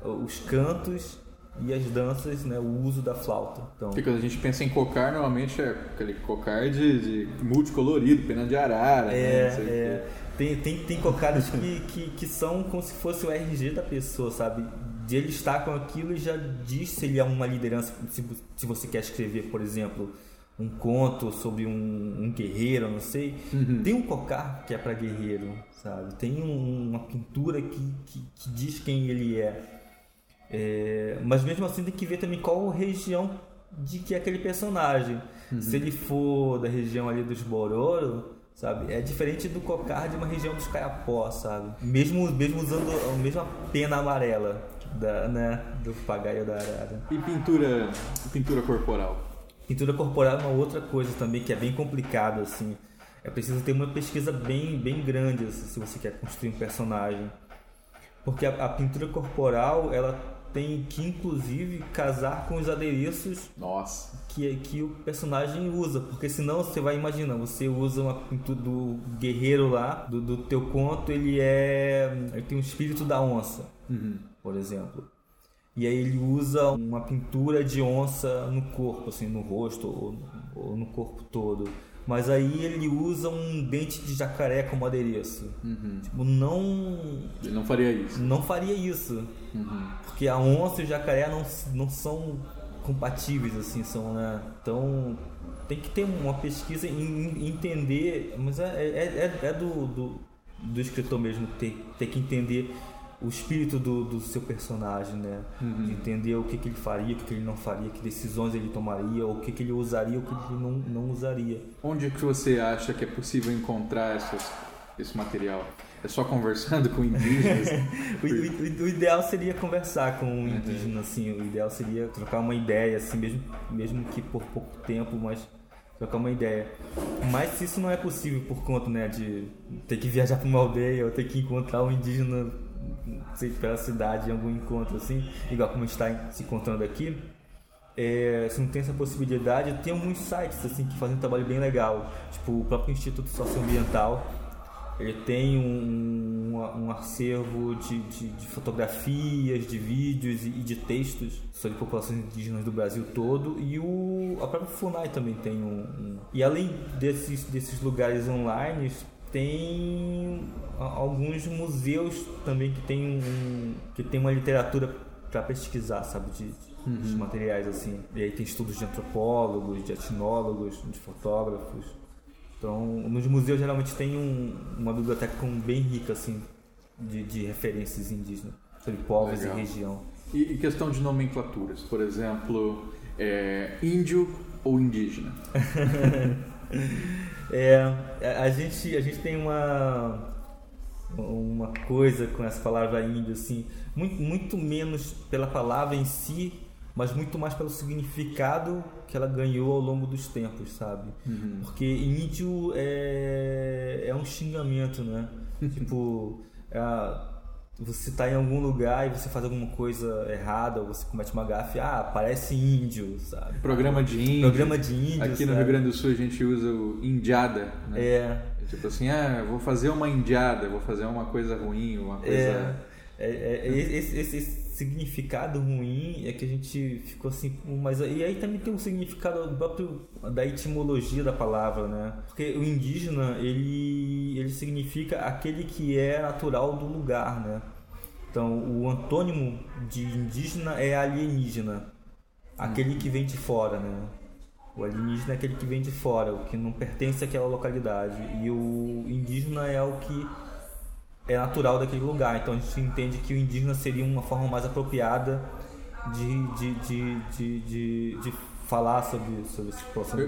os cantos e as danças, né, o uso da flauta. Então, Porque quando a gente pensa em cocar, normalmente é aquele cocar de, de multicolorido, pena de arara, né? Sei o É, é. Tem, tem, tem cocadas que, que, que são como se fosse o RG da pessoa, sabe? De ele estar com aquilo e já diz se ele é uma liderança. Se, se você quer escrever, por exemplo, um conto sobre um, um guerreiro, não sei. Tem um cocar que é para guerreiro, sabe? Tem um- uma pintura que, que, que diz quem ele é. É, mas mesmo assim tem que ver também qual região de que é aquele personagem. Se ele for da região ali dos Bororo, sabe? É diferente do cocar de uma região dos Caiapó, sabe? Mesmo, mesmo usando a mesma pena amarela. Da, né, do papagaio da arara. E pintura, pintura corporal? Pintura corporal é uma outra coisa também que é bem complicado, assim. É preciso ter uma pesquisa bem, bem grande assim, se você quer construir um personagem. Porque a, a pintura corporal, ela tem que inclusive casar com os adereços Nossa. que, que o personagem usa, porque senão você vai imaginar, você usa uma pintura do guerreiro lá, do, do teu conto, ele é. ele tem um espírito da onça, por exemplo. E aí ele usa uma pintura de onça no corpo, assim, no rosto ou, ou no corpo todo. Mas aí ele usa um dente de jacaré como adereço. Tipo, não Ele não faria isso. não faria isso. Porque a onça e o jacaré não, não são compatíveis, assim, são, né? Então tem que ter uma pesquisa e entender, mas é, é, é- é do, do, do escritor mesmo ter, ter que entender o espírito do, do seu personagem, né? De entender o que, que ele faria, o que, que ele não faria, que decisões ele tomaria, o que, que ele usaria, o que ele não, não usaria. Onde é que você acha que é possível encontrar essas, esse material? É só conversando com indígenas? O, o- o ideal seria conversar com um indígena, assim, o ideal seria trocar uma ideia, assim, mesmo, mesmo que por pouco tempo, mas trocar uma ideia. Mas se isso não é possível por conta, né, de ter que viajar para uma aldeia ou ter que encontrar um indígena, pela cidade, em algum encontro, assim, igual como está se encontrando aqui, é, se não tem essa possibilidade, tem alguns sites, assim, que fazem um trabalho bem legal, tipo o próprio Instituto Socioambiental, ele tem um, um, um acervo de, de, de fotografias, de vídeos e de textos sobre populações indígenas do Brasil todo. E o, a própria FUNAI também tem um. um- e além desses, desses lugares online, tem alguns museus também que tem, um, que tem uma literatura para pesquisar, sabe? De, de materiais assim. E aí tem estudos de antropólogos, de etnólogos, de fotógrafos. Então, nos museus geralmente tem um- uma biblioteca bem rica assim de, de referências indígenas sobre povos Legal. e região. E, e questão de nomenclaturas, por exemplo, é, índio ou indígena? É, a- gente a gente tem uma uma coisa com essa palavra índio assim, muito muito menos pela palavra em si, mas muito mais pelo significado que ela ganhou ao longo dos tempos, sabe? Porque índio é, é um xingamento, né? tipo, é, você tá em algum lugar e você faz alguma coisa errada, ou você comete uma gafe, ah, parece índio, sabe? Programa de índio. Programa de índio, Aqui no sabe? Rio Grande do Sul a gente usa o indiada. Né? É, Tipo assim, ah, vou fazer uma indiada, vou fazer uma coisa ruim, uma coisa. É, é, é, é, esse, esse significado ruim é que a gente ficou assim, mas e aí também tem um significado do próprio da etimologia da palavra, né? Porque o indígena ele ele significa aquele que é natural do lugar, né? Então o antônimo de indígena é alienígena, aquele que vem de fora, né? O alienígena é aquele que vem de fora, o que não pertence àquela localidade. E o indígena é o que é natural daquele lugar. Então a gente entende que o indígena seria uma forma mais apropriada de, de, de, de, de, de falar sobre, sobre essa situação, de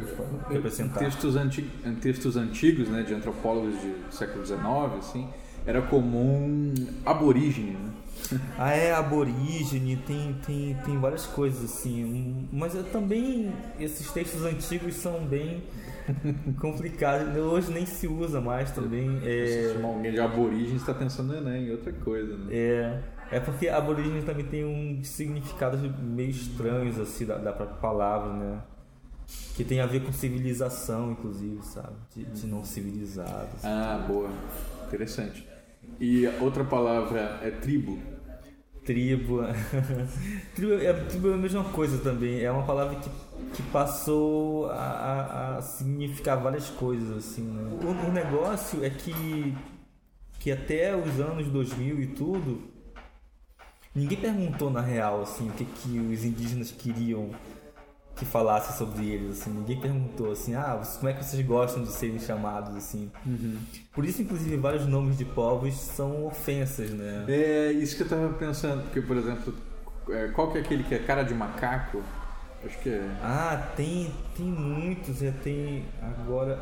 Em representar. textos, anti, em textos antigos, né, de antropólogos do século XIX, assim, era comum aborígene, né? Ah, é aborígene, tem, tem, tem várias coisas assim. Mas eu também esses textos antigos são bem complicados. Hoje nem se usa mais também. Se É, chamar alguém de aborígene, está pensando em outra coisa, né? É, é porque aborígene também tem um significado meio estranhos assim da, da própria palavra, né? Que tem a ver com civilização, inclusive, sabe? De, de não civilizados. Ah, boa. Interessante. E outra palavra é tribo. Tribo. tribo, é, tribo é a mesma coisa também. É uma palavra que, que passou a, a- significar várias coisas, assim, né? O, o negócio é que, que até os anos 2000 e tudo, ninguém perguntou na real, assim, o que, que os indígenas queriam que falasse sobre eles, assim. Ninguém perguntou, assim, ah, como é que vocês gostam de serem chamados, assim. Por isso, inclusive, vários nomes de povos são ofensas, né? É isso que eu tava pensando, porque, por exemplo, é, qual que é aquele que é cara de macaco? Acho que é. Ah, tem, tem muitos, é, tem agora.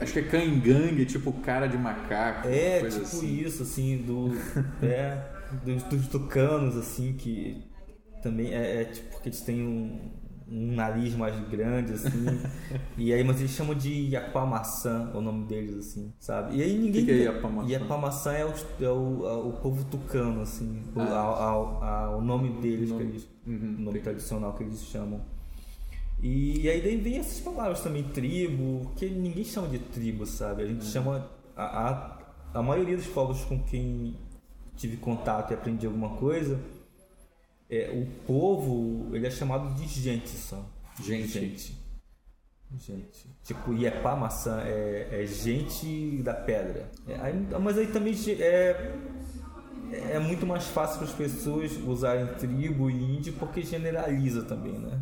Acho que é cangangue, tipo cara de macaco. É, coisa tipo assim. isso, assim, do. É. dos, dos tucanos, assim, que também é, é tipo porque eles têm um, um nariz mais grande, assim. e aí, mas eles chamam de é o nome deles, assim, sabe? E aí ninguém. O que que é Iapamaçã? Iapamaçã é, o, é o, é o povo tucano, assim. O, Ah. a- a- a- o nome deles, O nome- que eles, Uhum, o nome tradicional que eles chamam. E aí daí vem essas palavras também, tribo, que ninguém chama de tribo, sabe? A Uhum. gente chama. A, a, a maioria dos povos com quem tive contato e aprendi alguma coisa, é, o povo ele é chamado de gente só. Gente. Gente. Gente. Tipo, Iepá maçã é, é gente da pedra. É, aí- mas aí também é, é muito mais fácil para as pessoas usarem tribo e índio porque generaliza também, né?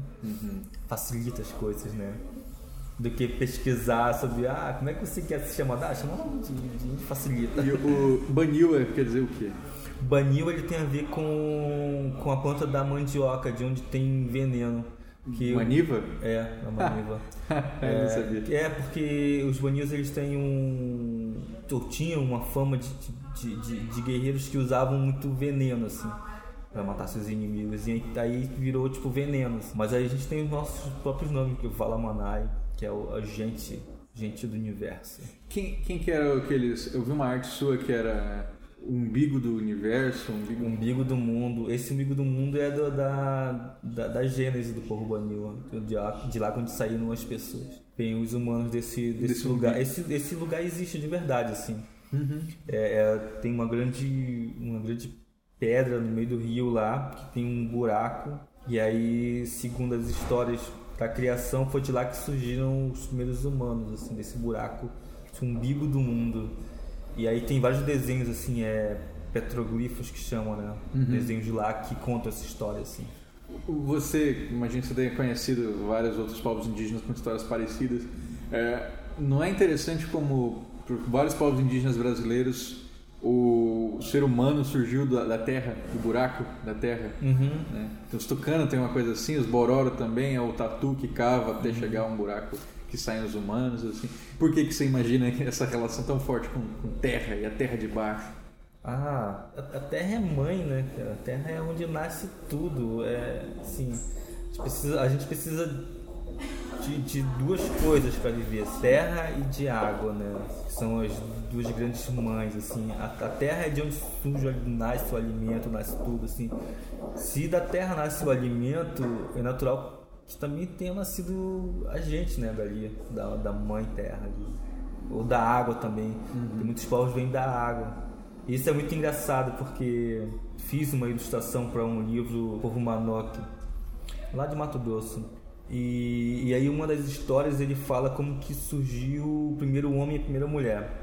Facilita as coisas, né? Do que pesquisar sobre, ah, como é que você quer se chamar? Ah, chama de, de facilita. E o Baniwa quer dizer o quê? Banil ele tem a ver com, com a planta da mandioca, de onde tem veneno. Que Maniva? É, a maniva. Eu não sabia. É, porque os banils eles têm um. tinham uma fama de, de, de, de guerreiros que usavam muito veneno, assim, pra matar seus inimigos. E aí virou tipo veneno. assim. Mas aí a gente tem os nossos próprios nomes, que é o Valamanai, que é o a gente, gente do universo. Quem, quem que era aqueles... Eu vi uma arte sua que era umbigo do universo, umbigo... umbigo do mundo. Esse umbigo do mundo é do- da, da, da gênese do povo Banil, de lá, de lá quando saíram as pessoas. Vem os humanos desse, desse, Desse lugar. umbigo. Esse, esse lugar existe de verdade, assim. Uhum. É, é, tem uma grande, uma grande pedra no meio do rio lá, que tem um buraco. E aí, segundo as histórias da criação, foi de lá que surgiram os primeiros humanos, assim, desse buraco, esse umbigo do mundo. E aí tem vários desenhos, assim, é petroglifos que chamam, né? Desenhos de lá que contam essa história, assim. Você, imagino que você tenha conhecido vários outros povos indígenas com histórias parecidas. É, não é interessante como, por vários povos indígenas brasileiros, o ser humano surgiu da, da terra, do buraco da terra? Né? Então, os tucanos tem uma coisa assim, os bororo também, é o tatu que cava até chegar a um buraco que saem os humanos. assim. Por que, que você imagina essa relação tão forte com, com terra e a terra de baixo? Ah, a Terra é mãe, né? A Terra é onde nasce tudo. É, assim, a gente precisa, a gente precisa de, de duas coisas para viver: terra e de água, né? São as duas grandes mães, assim. A, a Terra é de onde surge, nasce o alimento, nasce tudo, assim. Se da Terra nasce o alimento, é natural que também tenha nascido a gente, né? Dali, da, da mãe Terra. ali. Ou da água também. Porque muitos povos vêm da água. Isso é muito engraçado porque fiz uma ilustração para um livro Povo Manoque, lá de Mato Grosso. E, e aí uma das histórias ele fala como que surgiu o primeiro homem e a primeira mulher.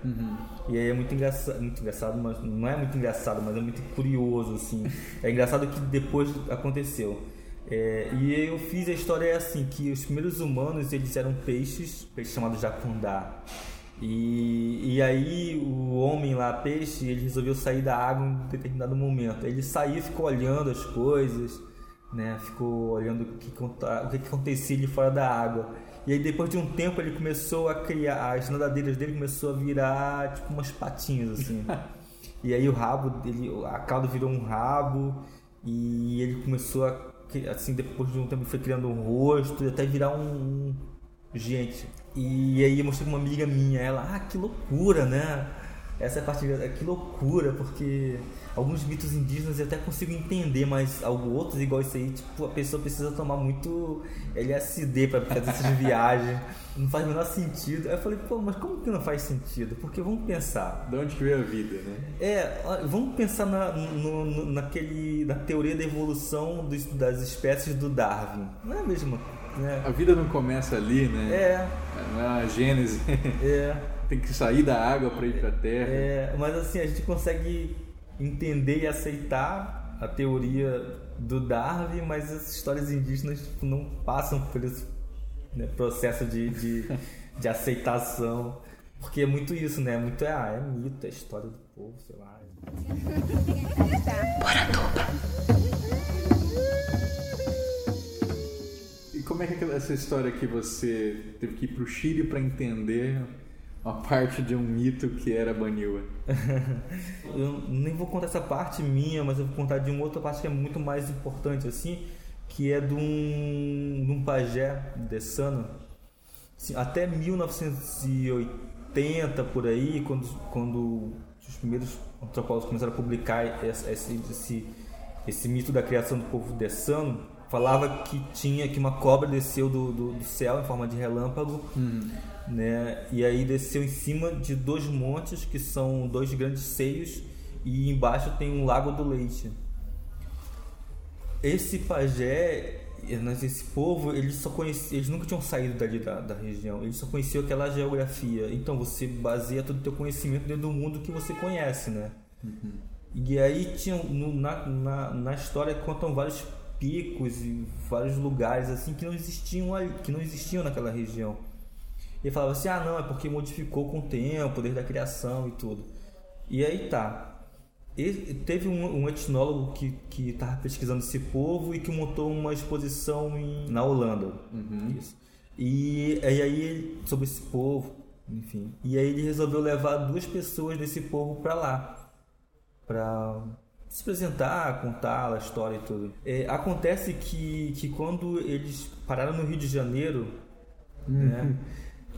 E aí é muito engraçado, muito engraçado, mas não é muito engraçado, mas é muito curioso assim. É engraçado que depois aconteceu. É, e eu fiz a história assim que os primeiros humanos eles eram peixes, peixes chamados jacundá. E, e aí o homem lá, peixe, ele resolveu sair da água em um determinado momento. Ele saiu e ficou olhando as coisas, né? Ficou olhando o que, o que, acontecia ali fora da água. E aí depois de um tempo ele começou a criar, as nadadeiras dele começou a virar tipo umas patinhas assim. e aí o rabo dele, a cauda virou um rabo e ele começou a assim depois de um tempo foi criando um rosto e até virar um, um gente. E aí eu mostrei pra uma amiga minha, ela, ah, que loucura, né? Essa é a parte, que loucura, porque alguns mitos indígenas eu até consigo entender, mas alguns outros, igual isso aí, tipo, a pessoa precisa tomar muito LSD pra fazer essas viagens. Não faz o menor sentido. Aí eu falei, pô, mas como que não faz sentido? Porque vamos pensar. De onde que veio a vida, né? É, vamos pensar na, no- no- naquele, na teoria da evolução dos- das espécies do Darwin. Não é mesmo? Né? A vida não começa ali, né? É, é a gênese. é. Tem que sair da água para ir para a terra. É, mas assim, a gente consegue entender e aceitar a teoria do Darwin, mas as histórias indígenas tipo, não passam por esse né, processo de, de, de aceitação. Porque é muito isso, né? Muito é, ah, é mito, é história do povo, sei lá. E como é que é essa história que você teve que ir para o Chile para entender uma parte de um mito que era Baniwa. eu nem vou contar essa parte minha, mas eu vou contar de uma outra parte que é muito mais importante, assim, que é de um, de um pajé dessano. Assim, até 1980, por aí, quando, quando os primeiros antropólogos começaram a publicar esse, esse, esse mito da criação do povo dessano, falava que tinha que uma cobra desceu do, do, do céu em forma de relâmpago, uhum. Né? E aí desceu em cima de dois montes que são dois grandes seios e embaixo tem um lago do leite. Esse pajé, esse povo, eles só conheciam, eles nunca tinham saído dali da, da região, eles só conheciam aquela geografia. Então você baseia todo o teu conhecimento dentro do mundo que você conhece, né? Uhum. E aí tinha no, na, na, na história contam vários picos e vários lugares assim que não existiam que não existiam naquela região. E falava assim: "Ah, não, é porque modificou com o tempo, desde a criação e tudo". E aí tá. E teve um, um etnólogo que que estava pesquisando esse povo e que montou uma exposição em, na Holanda. Uhum. Isso. E, e aí sobre esse povo, enfim. E aí ele resolveu levar duas pessoas desse povo para lá, para se apresentar, contar a história e tudo. É, acontece que, que quando eles pararam no Rio de Janeiro, uhum. né,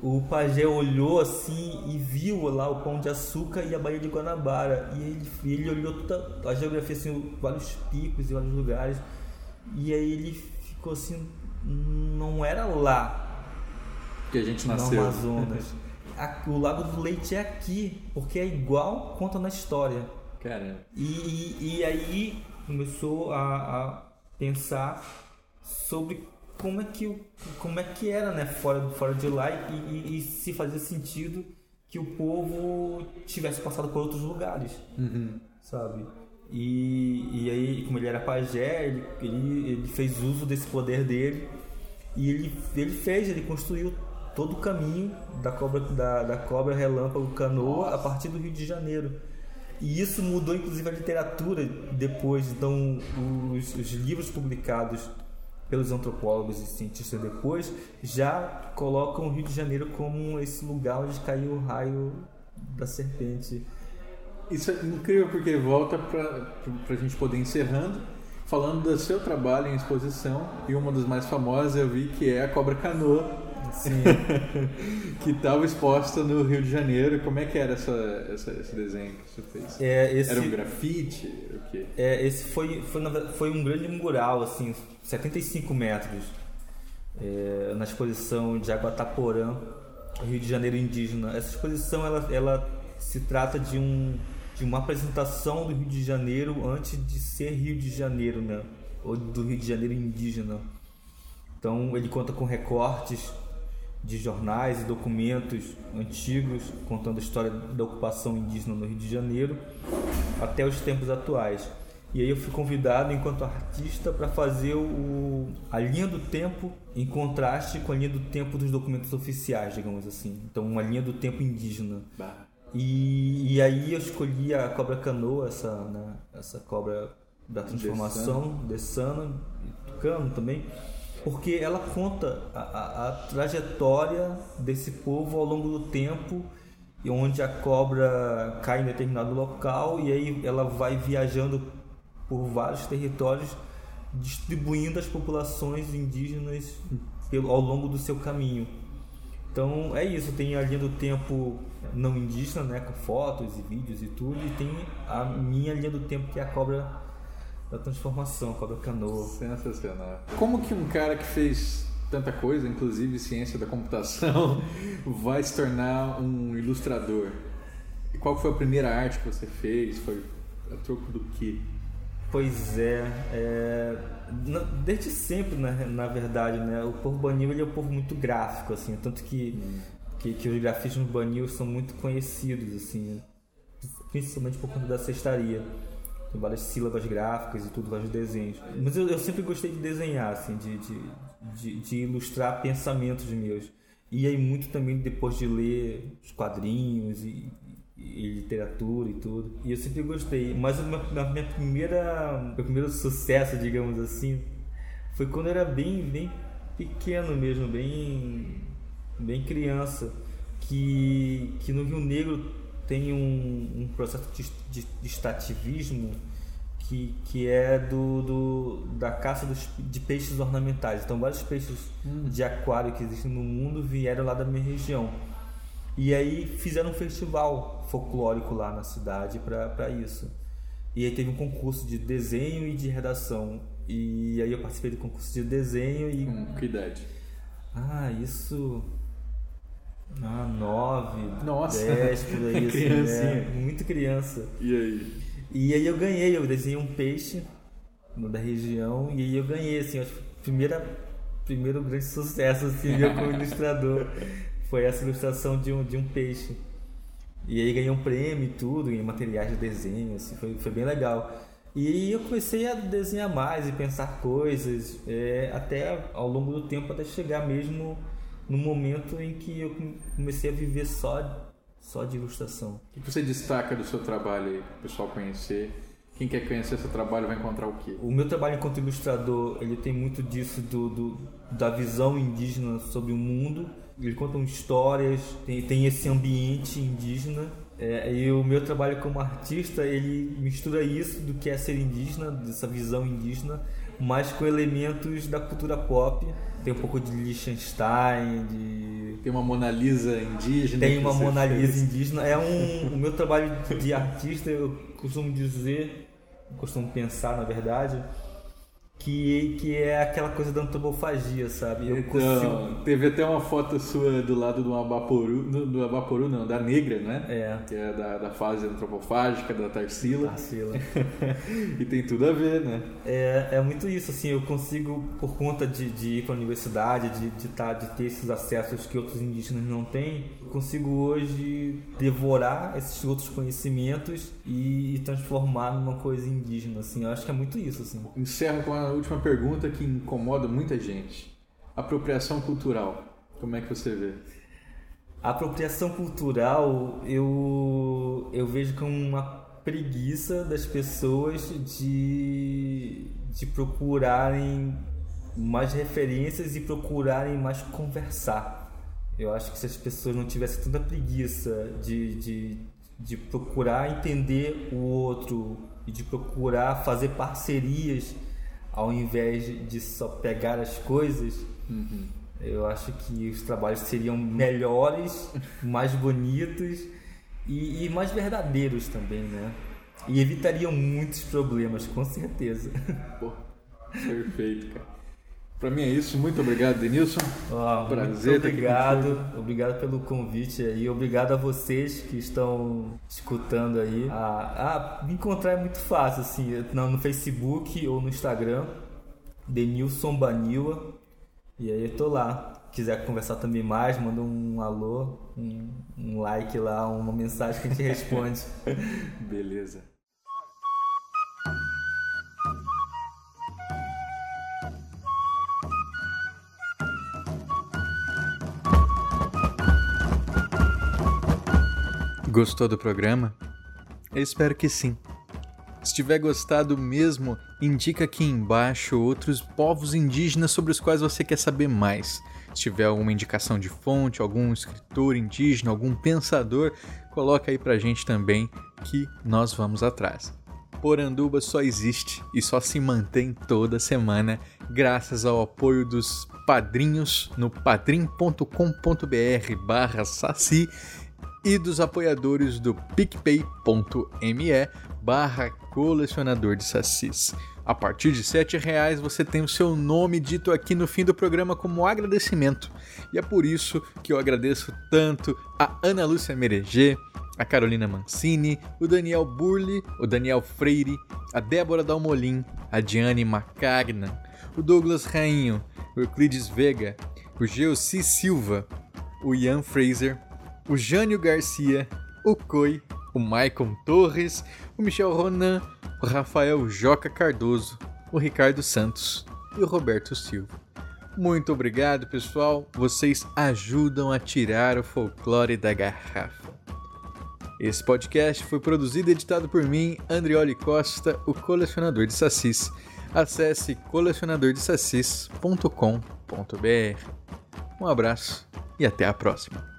o pajé olhou assim e viu lá o Pão de Açúcar e a Baía de Guanabara. E ele, ele olhou toda a geografia, assim, vários picos e vários lugares. E aí ele ficou assim, não era lá que a gente nasceu. No Amazonas. o Lago do Leite é aqui, porque é igual conta na história. Caramba. E, e, e aí começou a, a, pensar sobre como é que, como é que era né, fora, fora de lá e, e, e se fazia sentido que o povo tivesse passado por outros lugares, uhum. sabe? E, e aí, como ele era pajé, ele, ele, ele fez uso desse poder dele e ele, ele fez, ele construiu todo o caminho da cobra, da, da cobra relâmpago canoa a partir do Rio de Janeiro. E isso mudou inclusive a literatura depois. Então, os, os livros publicados pelos antropólogos e cientistas depois já colocam o Rio de Janeiro como esse lugar onde caiu o raio da serpente. Isso é incrível porque volta para a gente poder encerrando falando do seu trabalho em exposição e uma das mais famosas eu vi que é a cobra canoa que estava exposta no Rio de Janeiro. Como é que era essa, essa esse desenho que você fez? É, esse, era um grafite? O quê? É, esse foi, foi, foi um grande mural, assim, 75 metros, é, na exposição de Aguataporã, Rio de Janeiro indígena. Essa exposição ela, ela se trata de, um, de uma apresentação do Rio de Janeiro antes de ser Rio de Janeiro, né? ou do Rio de Janeiro indígena. Então ele conta com recortes de jornais e documentos antigos contando a história da ocupação indígena no Rio de Janeiro até os tempos atuais. E aí eu fui convidado enquanto artista para fazer o, a linha do tempo em contraste com a linha do tempo dos documentos oficiais, digamos assim. Então uma linha do tempo indígena. E, e aí eu escolhi a cobra canoa, essa, né, essa cobra da transformação, Dessano, e Tucano também porque ela conta a, a, a, trajetória desse povo ao longo do tempo e onde a cobra cai em determinado local e aí ela vai viajando por vários territórios distribuindo as populações indígenas pelo, ao longo do seu caminho. Então é isso, tem a linha do tempo não indígena, né, com fotos e vídeos e tudo, e tem a minha linha do tempo que é a cobra da transformação, Cobra Canoa. Sensacional. Como que um cara que fez tanta coisa, inclusive ciência da computação, vai se tornar um ilustrador? E qual foi a primeira arte que você fez? Foi a troco do que? Pois é, é, desde sempre, na, na verdade, né, o povo banil ele é um povo muito gráfico, assim, tanto que, hum. que, que, os grafistas banil são muito conhecidos, assim, principalmente por conta da cestaria várias sílabas gráficas e tudo, vários desenhos. Mas eu, eu sempre gostei de desenhar, assim, de, de, de, de, ilustrar pensamentos meus. E aí muito também depois de ler os quadrinhos e, e literatura e tudo. E eu sempre gostei. Mas a minha primeira, meu primeiro sucesso, digamos assim, foi quando eu era bem, bem pequeno mesmo, bem, bem criança. que, que no Rio Negro tem um, um processo de, de, de extrativismo que, que é do, do, da caça dos, de peixes ornamentais. Então, vários peixes de aquário que existem no mundo vieram lá da minha região. E aí fizeram um festival folclórico lá na cidade para isso. E aí teve um concurso de desenho e de redação. E aí eu participei do concurso de desenho e. Com que idade? Ah, isso. Ah, nove, Nossa, dez por aí, assim, criancinha. é, muito criança. E aí? E aí eu ganhei, eu desenhei um peixe no da região e aí eu ganhei, assim, acho primeira, primeiro grande sucesso assim, meu como ilustrador foi essa ilustração de um, de um peixe. E aí ganhei um prêmio e tudo, em materiais de desenho, assim, foi, foi bem legal. E aí eu comecei a desenhar mais e pensar coisas, é, até ao longo do tempo, até chegar mesmo no momento em que eu comecei a viver só, só de ilustração. O que você destaca do seu trabalho aí, para o pessoal conhecer? Quem quer conhecer seu trabalho vai encontrar o quê? O meu trabalho enquanto ilustrador, ele tem muito disso do, do- da visão indígena sobre o mundo. Ele conta histórias, tem, tem esse ambiente indígena. É, e o meu trabalho como artista, ele mistura isso do que é ser indígena, dessa visão indígena, mas com elementos da cultura pop. Tem um pouco de Liechtenstein, de Tem uma Mona Lisa indígena. tem uma Mona fez. Lisa indígena. É um, o meu trabalho de artista, eu costumo dizer, costumo pensar, na verdade, que, que é aquela coisa da antropofagia, sabe? Eu consigo. Então, teve até uma foto sua do lado do Abaporu, do, do Abaporu não, da Negra, né? É. Que é da, da fase antropofágica, da Tarsila. Tarsila. e tem tudo a ver, né? É, é muito isso, assim, eu consigo, por conta de, de ir para a universidade, de, de, tá, de ter esses acessos que outros indígenas não têm, eu consigo hoje devorar esses outros conhecimentos e, e transformar numa coisa indígena, assim, eu acho que é muito isso, assim. Encerro com a última pergunta que incomoda muita gente. Apropriação cultural. Como é que você vê? Apropriação cultural eu, eu vejo como uma preguiça das pessoas de, de procurarem mais referências e procurarem mais conversar. Eu acho que se as pessoas não tivessem tanta preguiça de, de, de procurar entender o outro e de procurar fazer parcerias ao invés de- só pegar as coisas, eu acho que os trabalhos seriam melhores, mais bonitos e, e mais verdadeiros também, né? E evitariam muitos problemas, com certeza. Pô, perfeito, cara. Pra mim é isso. Muito obrigado, Denilson. Ó, Prazer muito obrigado, obrigado pelo convite aí, obrigado a vocês que estão escutando aí. Ah, ah, me encontrar é muito fácil, assim, no, no Facebook ou no Instagram, Denilson Baniwa, e aí eu tô lá. Quiser conversar também mais, manda um alô, um, um like lá, uma mensagem que a gente responde. Beleza. Gostou do programa? Eu espero que sim. Se tiver gostado mesmo, indica aqui embaixo outros povos indígenas sobre os quais você quer saber mais. Se tiver alguma indicação de fonte, algum escritor indígena, algum pensador, coloca aí pra gente também que nós vamos atrás. Poranduba só existe e só se mantém toda semana graças ao apoio dos padrinhos no padrim.com.br barra saci e dos apoiadores do picpay.me barra colecionador de sacis. A partir de 7 reais você tem o seu nome dito aqui no fim do programa como agradecimento. E é por isso que eu agradeço tanto a Ana Lúcia Mereger, a Carolina Mancini, o Daniel Burli, o Daniel Freire, a Débora Dalmolin, a Diane Macagnan, o Douglas Rainho, o Euclides Vega, o Geossi Silva, o Ian Fraser, o Jânio Garcia, o Coi, o Maicon Torres, o Michel Ronan, o Rafael Joca Cardoso, o Ricardo Santos e o Roberto Silva. Muito obrigado, pessoal. Vocês ajudam a tirar o folclore da garrafa. Esse podcast foi produzido e editado por mim, Andrioli Costa, o colecionador de sacis. Acesse colecionadordesacis.com.br. Um abraço e até a próxima.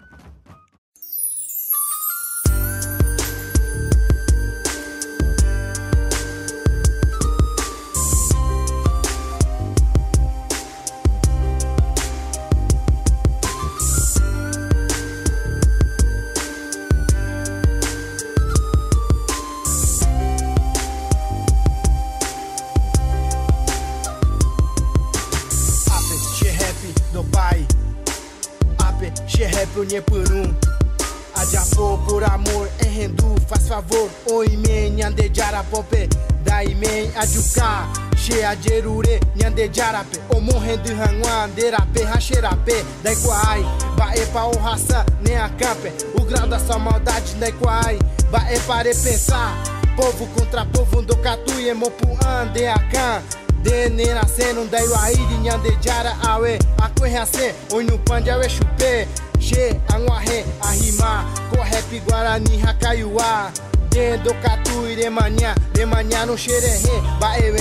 Daí, quai, bae pa o raça, nem a campe. O grau da sua maldade, daí, quai. Bae para pensar. Povo contra povo, do catu e mopuan, de acan. De nena sendo dai wa idi nyande jara awe Akwe hase onyu panja we chupe She angwa he ahima Ko happy guarani hakaiwa De do catu ire mania De mania no xerehe Ba e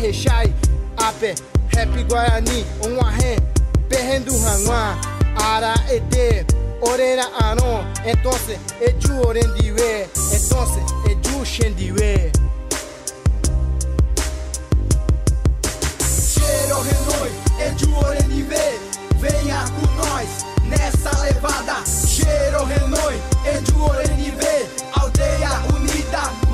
rechai Ape happy guarani onwa he Perrendu hangwa, ara ete, orera anon, entonces eju orendiwe, entonces eju shendiwe. Cheiro renoi, eju orendiwe, venha com nós nessa levada. Cheiro renoi, eju orendiwe, aldeia unida.